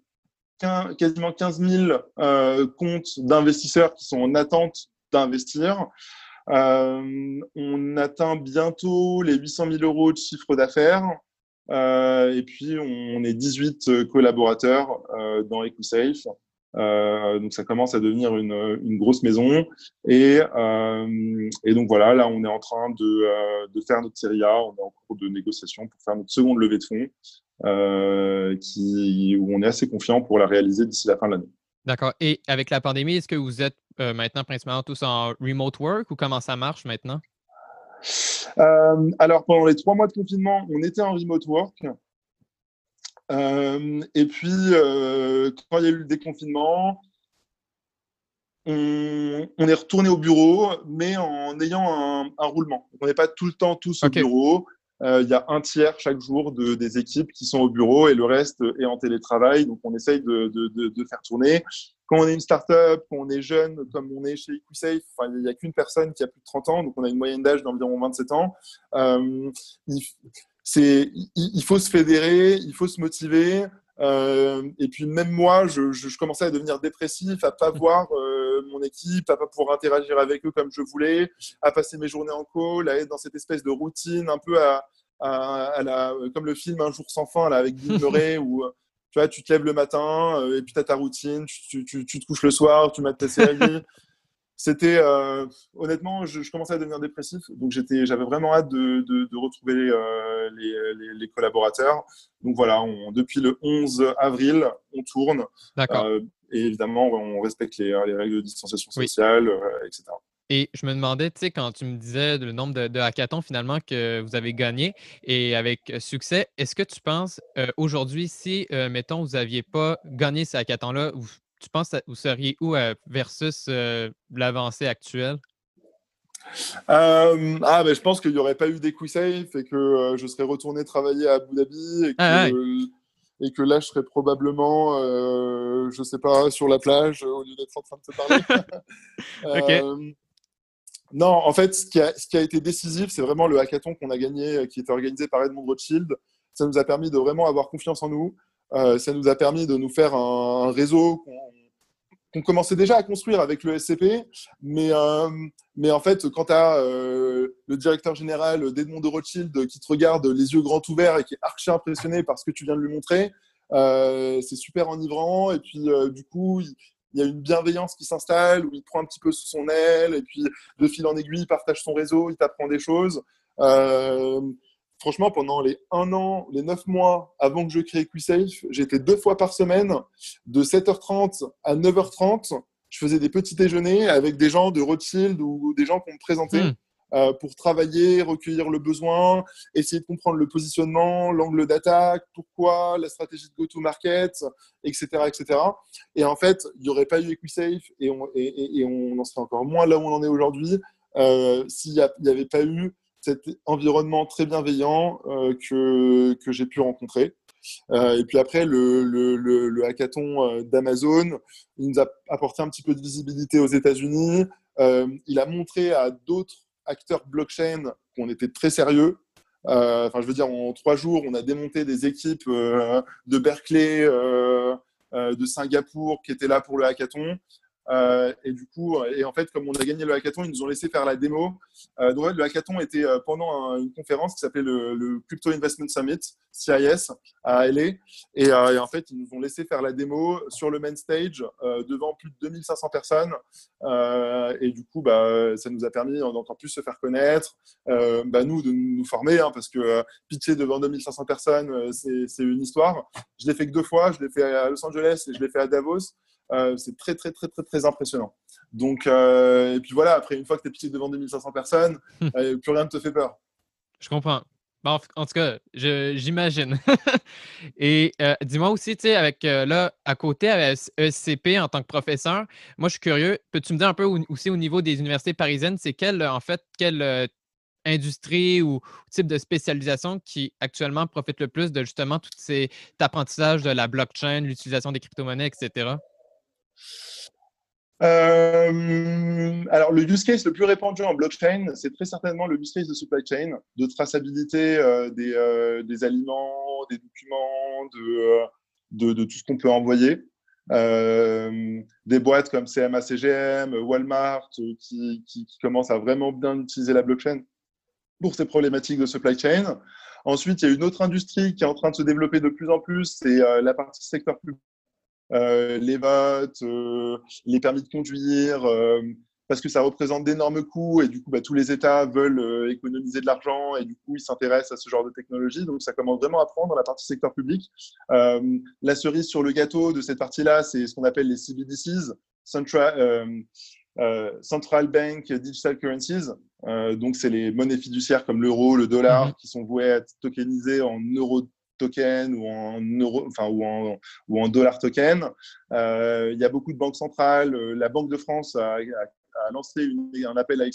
15, quasiment 15 000 euh, comptes d'investisseurs qui sont en attente d'investir. On atteint bientôt les 800 000 euros de chiffre d'affaires. et puis, on est 18 collaborateurs dans EquiSafe. Euh, donc ça commence à devenir une, une grosse maison. Et, euh, et, donc voilà, là on est en train de, euh, de, faire notre série A, on est en cours de négociation pour faire notre seconde levée de fonds, euh, qui, où on est assez confiant pour la réaliser d'ici la fin de l'année. D'accord. Et avec la pandémie, est-ce que vous êtes maintenant principalement tous en remote work ou comment ça marche maintenant? Alors, pendant les trois mois de confinement, on était en remote work. Euh, et puis, euh, quand il y a eu le déconfinement, on, est retourné au bureau, mais en ayant un, roulement. On n'est pas tout le temps tous au bureau. Euh, il y a un tiers chaque jour de, des équipes qui sont au bureau et le reste est en télétravail. Donc, on essaye de, de, de faire tourner. Quand on est une startup, quand on est jeune, comme on est chez EquiSafe, il n'y a qu'une personne qui a plus de 30 ans, donc on a une moyenne d'âge d'environ 27 ans. Euh, il, c'est il, faut se fédérer, il faut se motiver. Euh, et puis même moi, je, je, commençais à devenir dépressif, à pas [laughs] voir euh, mon équipe, à pas pouvoir interagir avec eux comme je voulais, à passer mes journées en call, à être dans cette espèce de routine un peu à, à, la, comme le film Un jour sans fin là avec Bill [laughs] Murray où tu vois, tu te lèves le matin euh, et puis tu as ta routine, tu, tu, tu, te couches le soir, tu mates ta série. C'était euh, honnêtement, je, commençais à devenir dépressif, donc j'étais, j'avais vraiment hâte de, de, retrouver euh, les, les, collaborateurs. Donc voilà, on, depuis le 11 avril, on tourne. D'accord. Euh, et évidemment, on respecte les, les règles de distanciation sociale, etc. Et je me demandais, tu sais, quand tu me disais le nombre de, de, hackathons finalement que vous avez gagné et avec succès, est-ce que tu penses aujourd'hui, si, mettons, vous n'aviez pas gagné ces hackathons-là, tu penses que vous seriez où euh, versus euh, l'avancée actuelle? Euh, ah, ben, je pense qu'il n'y aurait pas eu d'EquiSafe et que je serais retourné travailler à Abu Dhabi et que, ah, et que là, je serais probablement, je ne sais pas, sur la plage au lieu d'être en train de te parler. [laughs] non, en fait, ce qui a, ce qui a été décisif, c'est vraiment le hackathon qu'on a gagné, qui était organisé par Edmond Rothschild. Ça nous a permis de vraiment avoir confiance en nous. Ça nous a permis de nous faire un, réseau qu'on commençait déjà à construire avec le SCP, mais, euh, mais en fait, quand tu as euh, le directeur général d'Edmond de Rothschild qui te regarde les yeux grands ouverts et qui est archi impressionné par ce que tu viens de lui montrer, euh, c'est super enivrant. Et puis, du coup, il, y a une bienveillance qui s'installe, où il prend un petit peu sous son aile, et puis de fil en aiguille, il partage son réseau, il t'apprend des choses franchement, pendant les un an, les neuf mois avant que je crée QSafe, j'étais deux fois par semaine, de 7h30 à 9h30. Je faisais des petits déjeuners avec des gens de Rothschild ou des gens qu'on me présentait hmm. euh, pour travailler, recueillir le besoin, essayer de comprendre le positionnement, l'angle d'attaque, pourquoi, la stratégie de go-to-market, etc., etc. Et en fait, il n'y aurait pas eu EquiSafe et on, et, on en serait encore moins là où on en est aujourd'hui euh, s'il n'y avait pas eu cet environnement très bienveillant euh, que, que j'ai pu rencontrer. Euh, et puis après, le, le, le, hackathon euh, d'Amazon, il nous a apporté un petit peu de visibilité aux États-Unis. il a montré à d'autres acteurs blockchain qu'on était très sérieux. Enfin, je veux dire, en trois jours, on a démonté des équipes de Berkeley, de Singapour qui étaient là pour le hackathon. Euh, et du coup, et en fait, comme on a gagné le hackathon, ils nous ont laissé faire la démo. Euh, donc, le hackathon était euh, pendant une conférence qui s'appelait le, Crypto Investment Summit, CIS, à LA. Et, en fait, ils nous ont laissé faire la démo sur le main stage devant plus de 2500 personnes. et du coup, bah, ça nous a permis d'encore plus se faire connaître, bah, nous, de nous former, hein, parce que pitcher devant 2500 personnes, c'est une histoire. Je l'ai fait que deux fois. Je l'ai fait à Los Angeles et je l'ai fait à Davos. Euh, c'est très, très, très, très, très impressionnant. Donc, euh, et puis voilà, après, une fois que tu es pitché devant 2500 personnes, euh, plus rien ne te fait peur. Je comprends. en tout cas, j'imagine. [laughs] et dis-moi aussi, tu sais, avec là, à côté, avec ESCP en tant que professeur, moi, je suis curieux. Peux-tu me dire un peu aussi au niveau des universités parisiennes, c'est quelle, en fait, quelle industrie ou type de spécialisation qui actuellement profite le plus de justement tout cet apprentissage de la blockchain, l'utilisation des crypto-monnaies, etc.? Euh, alors, le use case le plus répandu en blockchain, c'est très certainement le use case de supply chain, de traçabilité euh, des, euh, des, aliments, des documents, de, tout ce qu'on peut envoyer. des boîtes comme CMA, CGM, Walmart, qui, commencent à vraiment bien utiliser la blockchain pour ces problématiques de supply chain. Ensuite, il y a une autre industrie qui est en train de se développer de plus en plus, c'est la partie secteur public les votes, euh, les permis de conduire, euh, parce que ça représente d'énormes coûts et du coup, bah, tous les États veulent économiser de l'argent et du coup, ils s'intéressent à ce genre de technologie. Donc, ça commence vraiment à prendre dans la partie secteur public. la cerise sur le gâteau de cette partie-là, c'est ce qu'on appelle les CBDCs, Central, Central Bank Digital Currencies. donc, c'est les monnaies fiduciaires comme l'euro, le dollar, mm-hmm. qui sont vouées à être tokenisées en euros token ou en euro, enfin ou en ou en dollar token. Euh, il y a beaucoup de banques centrales. Euh, la Banque de France a, lancé un appel à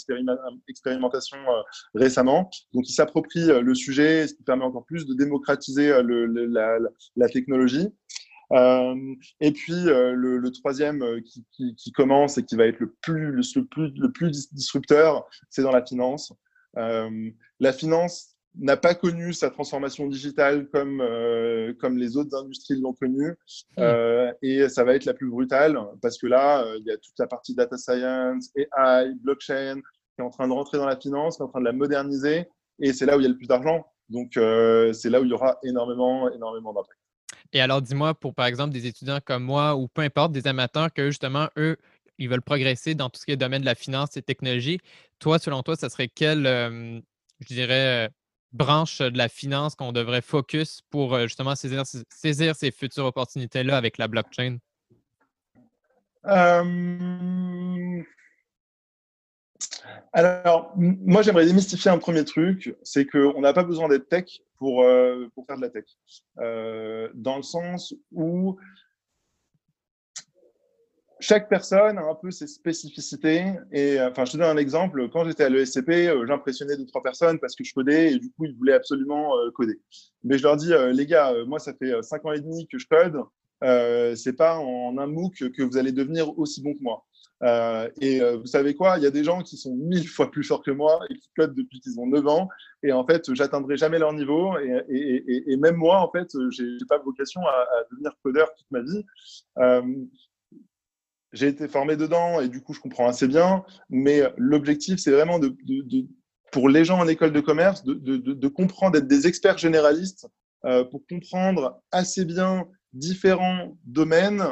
expérimentation euh, récemment. Donc, il s'approprie le sujet, ce qui permet encore plus de démocratiser la, technologie. et puis le, troisième qui, commence et qui va être le plus, le plus, le plus disrupteur, c'est dans la finance. la finance, n'a pas connu sa transformation digitale comme, euh, comme les autres industries l'ont connue. Hmm. Euh, et ça va être la plus brutale parce que là, euh, il y a toute la partie data science, AI, blockchain qui est en train de rentrer dans la finance, qui est en train de la moderniser. Et c'est là où il y a le plus d'argent. Donc, c'est là où il y aura énormément, énormément d'impact. Et alors, dis-moi, pour par exemple des étudiants comme moi ou peu importe, des amateurs que justement, eux, ils veulent progresser dans tout ce qui est domaine de la finance et technologie, toi, selon toi, ça serait quel, je dirais, branche de la finance qu'on devrait focus pour justement saisir, saisir ces futures opportunités-là avec la blockchain? Alors, moi, j'aimerais démystifier un premier truc, c'est qu'on n'a pas besoin d'être tech pour, pour faire de la tech. dans le sens où chaque personne a un peu ses spécificités. Et euh, enfin, je te donne un exemple. Quand j'étais à l'ESCP, euh, j'impressionnais deux, trois personnes parce que je codais et du coup, ils voulaient absolument euh, coder. Mais je leur dis, les gars, moi, ça fait cinq ans et demi que je code. C'est pas en un MOOC que vous allez devenir aussi bon que moi. et vous savez quoi? Il y a des gens qui sont mille fois plus forts que moi et qui codent depuis qu'ils ont 9 ans. Et en fait, j'atteindrai jamais leur niveau. Et, même moi, en fait, j'ai pas vocation à, devenir codeur toute ma vie j'ai été formé dedans et du coup, je comprends assez bien. Mais l'objectif, c'est vraiment de, de, pour les gens en école de commerce de, de comprendre, d'être des experts généralistes euh, pour comprendre assez bien différents domaines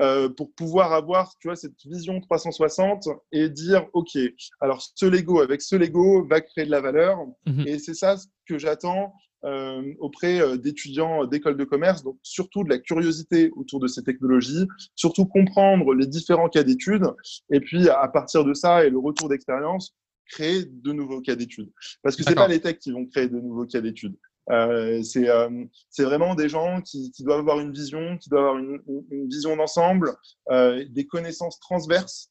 euh, pour pouvoir avoir tu vois, cette vision 360 et dire, OK, alors ce Lego avec ce Lego va créer de la valeur. Mhm. Et c'est ça que j'attends euh, auprès euh, d'étudiants d'école de commerce, donc surtout de la curiosité autour de ces technologies, surtout comprendre les différents cas d'études, et puis à partir de ça et le retour d'expérience, créer de nouveaux cas d'études. Parce que c'est pas les techs qui vont créer de nouveaux cas d'études. Euh, euh, c'est vraiment des gens qui, qui, doivent avoir une vision, qui doivent avoir une, une vision d'ensemble, euh, des connaissances transverses.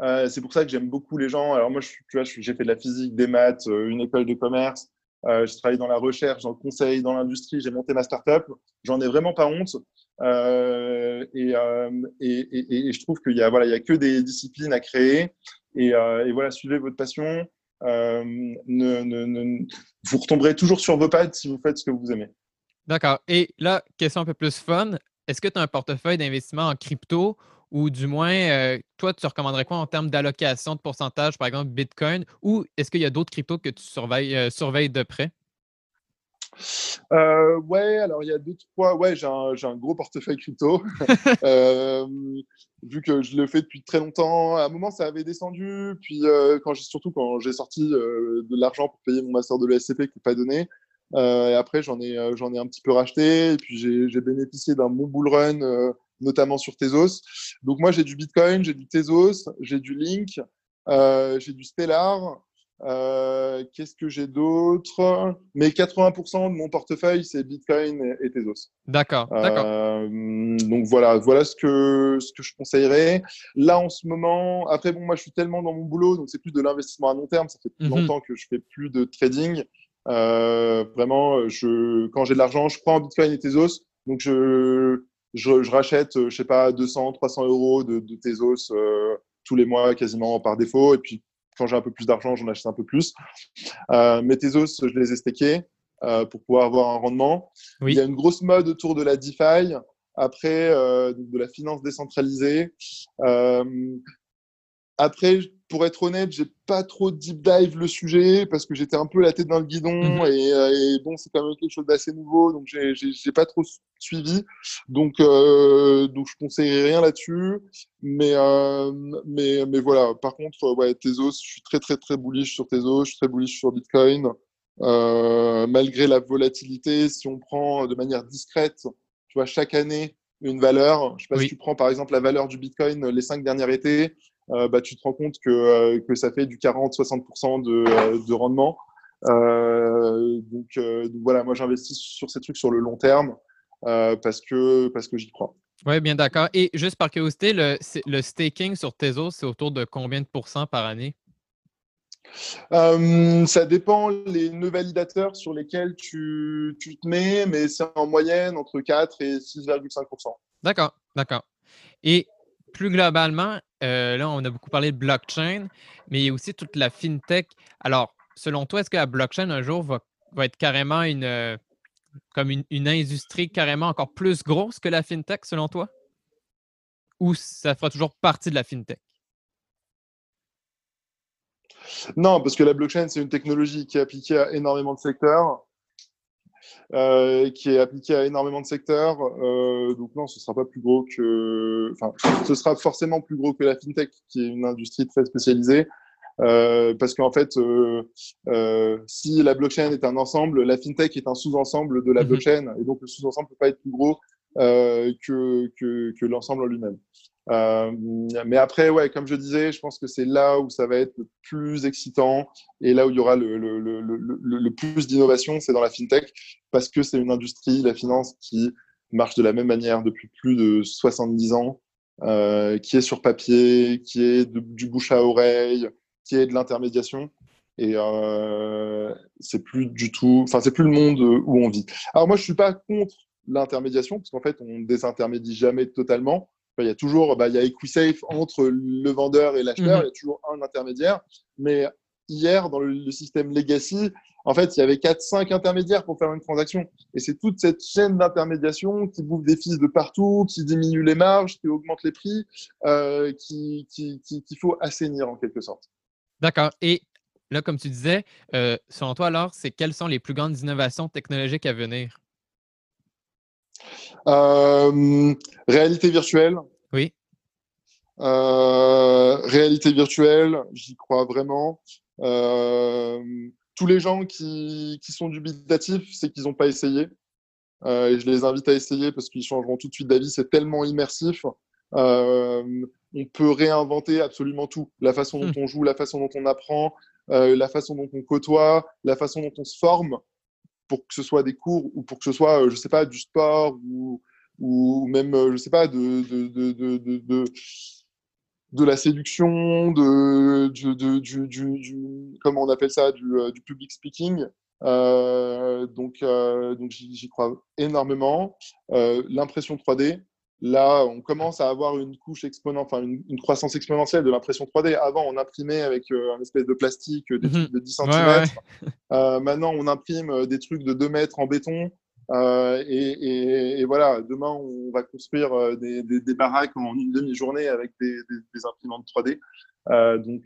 Euh, c'est pour ça que j'aime beaucoup les gens. Alors moi, je, tu vois, j'ai fait de la physique, des maths, une école de commerce. Euh, je travaille dans la recherche, dans le conseil, dans l'industrie. J'ai monté ma startup. J'en ai vraiment pas honte. Euh, et, euh, et, je trouve qu'il y a voilà, a que des disciplines à créer. Et, et voilà, suivez votre passion. Vous retomberez toujours sur vos pattes si vous faites ce que vous aimez. D'accord. Et là, question un peu plus fun. Est-ce que tu as un portefeuille d'investissement en crypto ou du moins, toi, tu recommanderais quoi en termes d'allocation de pourcentage, par exemple Bitcoin, ou est-ce qu'il y a d'autres cryptos que tu surveilles, surveilles de près? Euh, ouais, alors il y a deux, trois. Ouais, j'ai un, un, gros portefeuille crypto. [laughs] euh, vu que je le fais depuis très longtemps. À un moment, ça avait descendu. Puis, euh, quand surtout quand j'ai sorti euh, de l'argent pour payer mon master de l'ESCP qui n'est pas donné. Euh, et après, j'en ai, j'en ai un petit peu racheté. Et puis, j'ai bénéficié d'un bon bull run, notamment sur Tezos. Donc, moi, j'ai du Bitcoin, j'ai du Tezos, j'ai du Link, j'ai du Stellar. Euh, qu'est-ce que j'ai d'autre? Mais 80% de mon portefeuille, c'est Bitcoin et, Tezos. D'accord, d'accord. Euh, donc voilà, voilà ce que, ce que je conseillerais. Là, en ce moment, après, bon, moi, je suis tellement dans mon boulot, donc c'est plus de l'investissement à long terme. Ça fait plus mhm. longtemps que je fais plus de trading. Euh, vraiment, je, quand j'ai de l'argent, je prends Bitcoin et Tezos. Donc, je, je, rachète, je sais pas, 200, 300 euros de, de Tezos tous les mois, quasiment par défaut. Et puis, quand j'ai un peu plus d'argent, j'en achète un peu plus. Euh, mes Tezos, je les ai stakés euh, pour pouvoir avoir un rendement. Il y a une grosse mode autour de la DeFi, après euh, de la finance décentralisée. Après, pour être honnête, j'ai pas trop deep dive le sujet parce que j'étais un peu la tête dans le guidon mhm. euh, et, bon, c'est quand même quelque chose d'assez nouveau, donc j'ai pas trop suivi. Donc, euh, donc je conseillerais rien là-dessus. Mais, euh, mais, mais voilà. Par contre, ouais, Tezos, je suis très très très bullish sur Tezos, je suis très bullish sur Bitcoin. malgré la volatilité, si on prend de manière discrète, tu vois, chaque année une valeur. Je sais pas si tu prends par exemple la valeur du Bitcoin les cinq derniers étés. Euh, bah, tu te rends compte que, euh, que ça fait du 40-60% de, euh, de, rendement. Donc, donc, voilà, moi j'investis sur ces trucs sur le long terme parce que, parce que j'y crois. Oui, bien d'accord. Et juste par curiosité, le, le staking sur Tezos, c'est autour de combien de pourcents par année? ça dépend les nœuds validateurs sur lesquels tu, tu te mets, mais c'est en moyenne entre 4 et 6,5%. D'accord, d'accord. Et plus globalement, euh, là, on a beaucoup parlé de blockchain, mais il y a aussi toute la fintech. Alors, selon toi, est-ce que la blockchain un jour va, être carrément une, euh, comme une, industrie carrément encore plus grosse que la fintech, selon toi? Ou ça fera toujours partie de la fintech? Non, parce que la blockchain, c'est une technologie qui est appliquée à énormément de secteurs. Euh, qui est appliqué à énormément de secteurs. Euh, donc non, ce sera pas plus gros que, enfin, ce sera forcément plus gros que la fintech, qui est une industrie très spécialisée. Euh, parce qu'en fait, si la blockchain est un ensemble, la fintech est un sous-ensemble de la mhm. blockchain, et donc le sous-ensemble peut pas être plus gros que, que, que l'ensemble en lui-même. Euh, mais après, ouais, comme je disais, je pense que c'est là où ça va être le plus excitant et là où il y aura le, plus d'innovation, c'est dans la fintech parce que c'est une industrie, la finance, qui marche de la même manière depuis plus de 70 ans, euh, qui est sur papier, qui est du bouche à oreille, qui est de l'intermédiation. Et euh, c'est plus du tout, enfin, c'est plus le monde où on vit. Alors, moi, je suis pas contre l'intermédiation, parce qu'en fait, on désintermédie jamais totalement il y a toujours, bah, il y a EquiSafe entre le vendeur et l'acheteur, mhm. il y a toujours un intermédiaire. Mais hier, dans le, système Legacy, en fait, il y avait 4-5 intermédiaires pour faire une transaction. Et c'est toute cette chaîne d'intermédiation qui bouffe des fils de partout, qui diminue les marges, qui augmente les prix, euh, qu'il qui, qui, faut assainir en quelque sorte. D'accord. Et là, comme tu disais, euh, selon toi, alors, c'est quelles sont les plus grandes innovations technologiques à venir? Euh, réalité virtuelle. Oui. Euh, réalité virtuelle, j'y crois vraiment. Euh, tous les gens qui, qui sont dubitatifs, c'est qu'ils n'ont pas essayé. et je les invite à essayer parce qu'ils changeront tout de suite d'avis. C'est tellement immersif. on peut réinventer absolument tout. La façon dont hmm. on joue, la façon dont on apprend, la façon dont on côtoie, la façon dont on se forme pour que ce soit des cours ou pour que ce soit, euh, je sais pas, du sport ou, ou même, euh, je sais pas, de, de, de, de, de la séduction, de, du, du, du, comment on appelle ça, du, euh, public speaking. Donc, donc j'y crois énormément. L'impression 3D, Là, on commence à avoir une couche exponentielle, enfin une, croissance exponentielle de l'impression 3D. Avant, on imprimait avec euh, un espèce de plastique, des mhm. trucs de 10 cm. Euh, maintenant, on imprime euh, des trucs de 2 mètres en béton. Et, voilà, demain, on va construire des, baraques en une demi-journée avec des, imprimantes 3D. donc,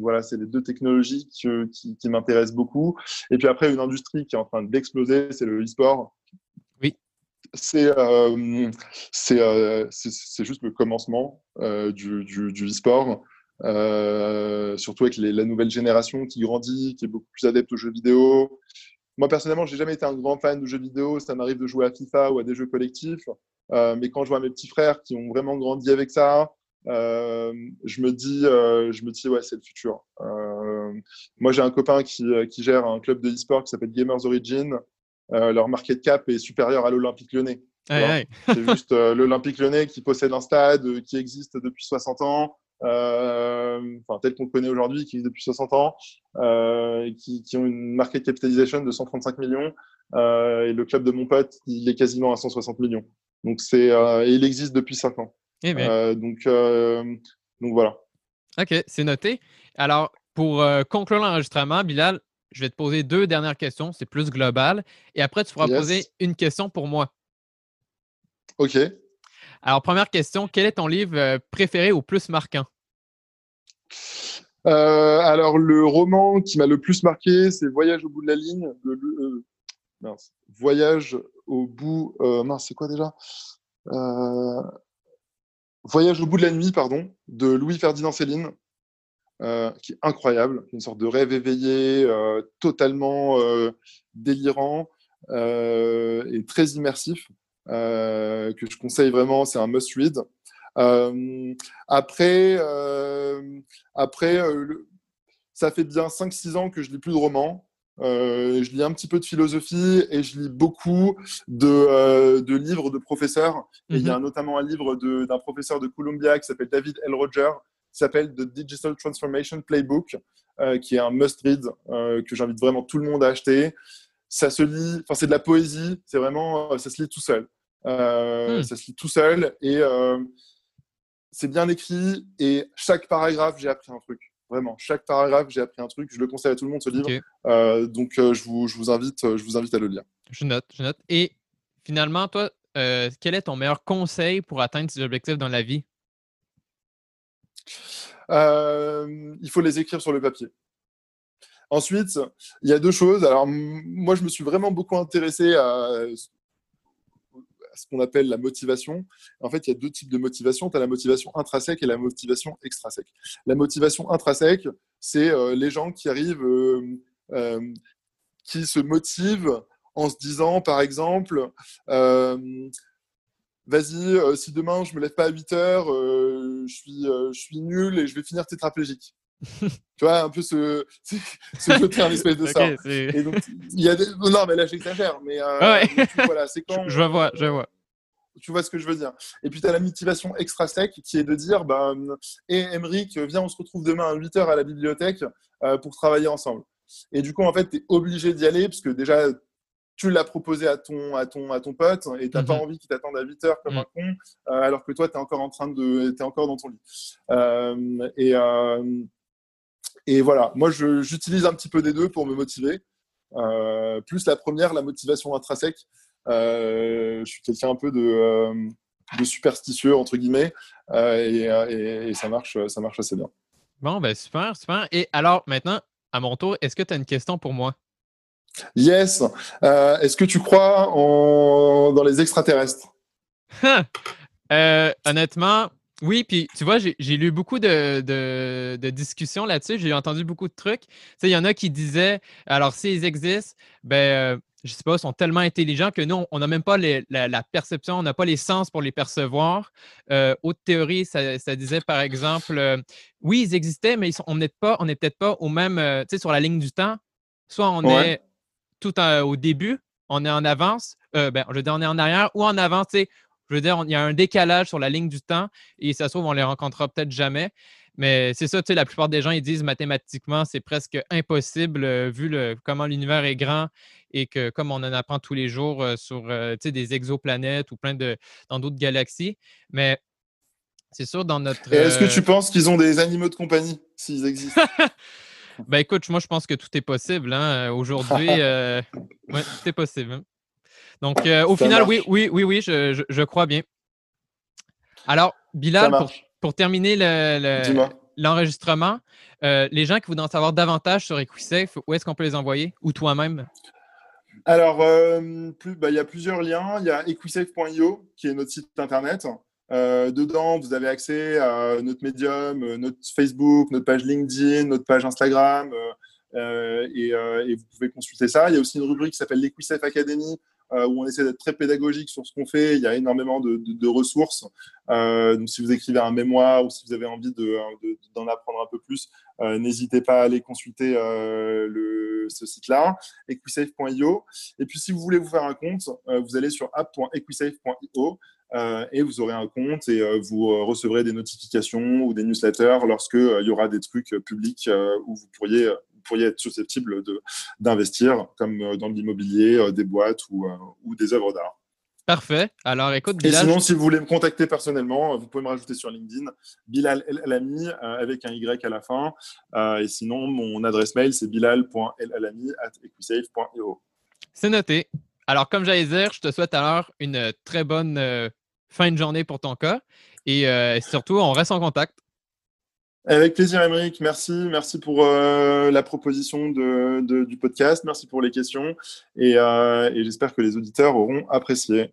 voilà, c'est les deux technologies qui, qui m'intéressent beaucoup. Et puis après, une industrie qui est en train d'exploser, c'est le e-sport c'est euh, euh, juste le commencement euh, du, du, e-sport, surtout avec la nouvelle génération qui grandit, qui est beaucoup plus adepte aux jeux vidéo. Moi, personnellement, j'ai jamais été un grand fan de jeux vidéo. Ça m'arrive de jouer à FIFA ou à des jeux collectifs. mais quand je vois mes petits frères qui ont vraiment grandi avec ça, je me dis, je me dis, ouais, c'est le futur. moi, j'ai un copain qui, qui, gère un club de e-sport qui s'appelle Gamers Origin. Euh, leur market cap est supérieur à l'Olympique lyonnais. C'est juste euh, l'Olympique lyonnais qui possède un stade euh, qui existe depuis 60 ans, enfin tel qu'on le connaît aujourd'hui, qui existe depuis 60 ans, qui, qui, ont une market capitalisation de 135 millions. et le club de mon pote, il est quasiment à 160 millions. Donc c'est et il existe depuis 5 ans. Eh donc, donc voilà. OK, c'est noté. Alors, pour conclure l'enregistrement, Bilal, je vais te poser deux dernières questions, c'est plus global. Et après, tu pourras poser une question pour moi. OK. Alors, première question, quel est ton livre euh, préféré ou plus marquant? Euh, alors, le roman qui m'a le plus marqué, c'est Voyage au bout de la ligne. Euh, Voyage au bout. mince, c'est quoi déjà? Voyage au bout de la nuit, pardon, de Louis-Ferdinand Céline. Euh, qui est incroyable, une sorte de rêve éveillé, euh, totalement euh, délirant et très immersif, que je conseille vraiment, c'est un must-read. après, après ça fait bien 5-6 ans que je lis plus de romans. je lis un petit peu de philosophie et je lis beaucoup de, de livres de professeurs. il y a mhm. notamment un livre d'un professeur de Columbia qui s'appelle David L. Roger, s'appelle The Digital Transformation Playbook, euh, qui est un must-read euh, que j'invite vraiment tout le monde à acheter. Ça se lit, enfin c'est de la poésie, c'est vraiment, euh, ça se lit tout seul. Hmm. Ça se lit tout seul et c'est bien écrit et chaque paragraphe, j'ai appris un truc. Vraiment, chaque paragraphe, j'ai appris un truc. Je le conseille à tout le monde ce livre. donc, je, vous, je, vous invite, je vous invite à le lire. Je note, je note. Et finalement, toi, quel est ton meilleur conseil pour atteindre tes objectifs dans la vie? Euh, il faut les écrire sur le papier. Ensuite, il y a deux choses. Alors, moi, je me suis vraiment beaucoup intéressé à, ce qu'on appelle la motivation. En fait, il y a deux types de motivation. Tu as la motivation intrinsèque et la motivation extrinsèque. La motivation intrinsèque, c'est euh, les gens qui arrivent, euh, qui se motivent en se disant, par exemple, vas-y, si demain je me lève pas à 8 heures, je, suis, je suis nul et je vais finir tétraplégique. [laughs] tu vois, un peu [laughs] ce, ce côté un espèce de ça. Et donc, il y a des... Non, mais là j'exagère, mais voilà, c'est [laughs] quand. Je, vois, je vois. Tu vois ce que je veux dire. Et puis tu as la motivation extra sec qui est de dire, ben, et Emeric, viens, on se retrouve demain à 8 heures à la bibliothèque pour travailler ensemble. Et du coup, en fait, tu es obligé d'y aller parce que déjà, tu l'as proposé à ton, à ton, à ton pote et tu n'as pas mhm. envie qu'il t'attende à 8 heures comme un con, euh, alors que toi, tu es encore en train de. Es encore dans ton lit. Euh, et, euh, et voilà, moi, j'utilise un petit peu des deux pour me motiver. plus la première, la motivation intrinsèque. je suis quelqu'un un peu de, de, superstitieux, entre guillemets, et, et, ça, marche, ça marche assez bien. Bon, ben super, super. Et alors, maintenant, à mon tour, est-ce que tu as une question pour moi? Yes. Euh, est-ce que tu crois en... dans les extraterrestres? Euh, Honnêtement, oui. Puis tu vois, j'ai lu beaucoup de, discussions là-dessus. J'ai entendu beaucoup de trucs. Il y en a qui disaient alors, s'ils existent, ben. Euh, je sais pas, sont tellement intelligents que nous, on n'a même pas la, perception, on n'a pas les sens pour les percevoir. autre théorie, ça, disait par exemple, oui, ils existaient, mais on n'est pas, on n'est peut-être pas au même, tu sais, sur la ligne du temps. Soit on est tout au début, on est en avance, euh, ben, je veux dire, on est en arrière ou en avant, je veux dire, il y a un décalage sur la ligne du temps et ça se trouve, on les rencontrera peut-être jamais. Mais c'est ça, tu sais, la plupart des gens, ils disent mathématiquement, c'est presque impossible euh, vu le, comment l'univers est grand et que comme on en apprend tous les jours euh, sur des exoplanètes ou plein de dans d'autres galaxies. Mais c'est sûr, dans notre. Est-ce que tu penses qu'ils ont des animaux de compagnie, s'ils existent? [laughs] Ben écoute, moi je pense que tout est possible. Hein. Aujourd'hui, [laughs] euh, tout est possible. Hein. Donc, euh, au Ça final, marche. oui, oui, oui, oui, je, je- je crois bien. Alors, Bilal, pour, terminer le- le- Dis-moi. l'enregistrement, euh, les gens qui voudraient en savoir davantage sur Equisafe, où est-ce qu'on peut les envoyer? Ou toi-même? Alors, euh, bah, il y a plusieurs liens. Il y a equisafe.io, qui est notre site internet. Euh, dedans, vous avez accès à notre médium, euh, notre Facebook, notre page LinkedIn, notre page Instagram, euh, et, vous pouvez consulter ça. Il y a aussi une rubrique qui s'appelle l'Equisafe Academy, où on essaie d'être très pédagogique sur ce qu'on fait. Il y a énormément de, ressources. Donc, si vous écrivez un mémoire ou si vous avez envie de- de- d'en apprendre un peu plus, n'hésitez pas à aller consulter le, ce site-là, equisafe.io. Et puis, si vous voulez vous faire un compte, vous allez sur app.equisafe.io et vous aurez un compte et euh, vous euh, recevrez des notifications ou des newsletters lorsque euh, il y aura des trucs euh, publics euh, où vous pourriez, vous pourriez être susceptible d'investir, comme euh, dans l'immobilier, euh, des boîtes ou, euh, ou des œuvres d'art. Parfait. Alors, écoute, Et Bilal, sinon, si vous voulez me contacter personnellement, euh, vous pouvez me rajouter sur LinkedIn, Bilal El Alami, euh, avec un Y à la fin. Euh, et sinon, mon adresse mail, c'est bilal.elalami.equisafe.io. c'est noté. Alors, comme j'allais dire, je te souhaite alors une euh, très bonne euh, fin de journée pour ton cas. Et euh, surtout, on reste en contact. Avec plaisir, Émeric. Merci. Merci pour euh, la proposition de, du podcast. Merci pour les questions. Et, euh, et j'espère que les auditeurs auront apprécié.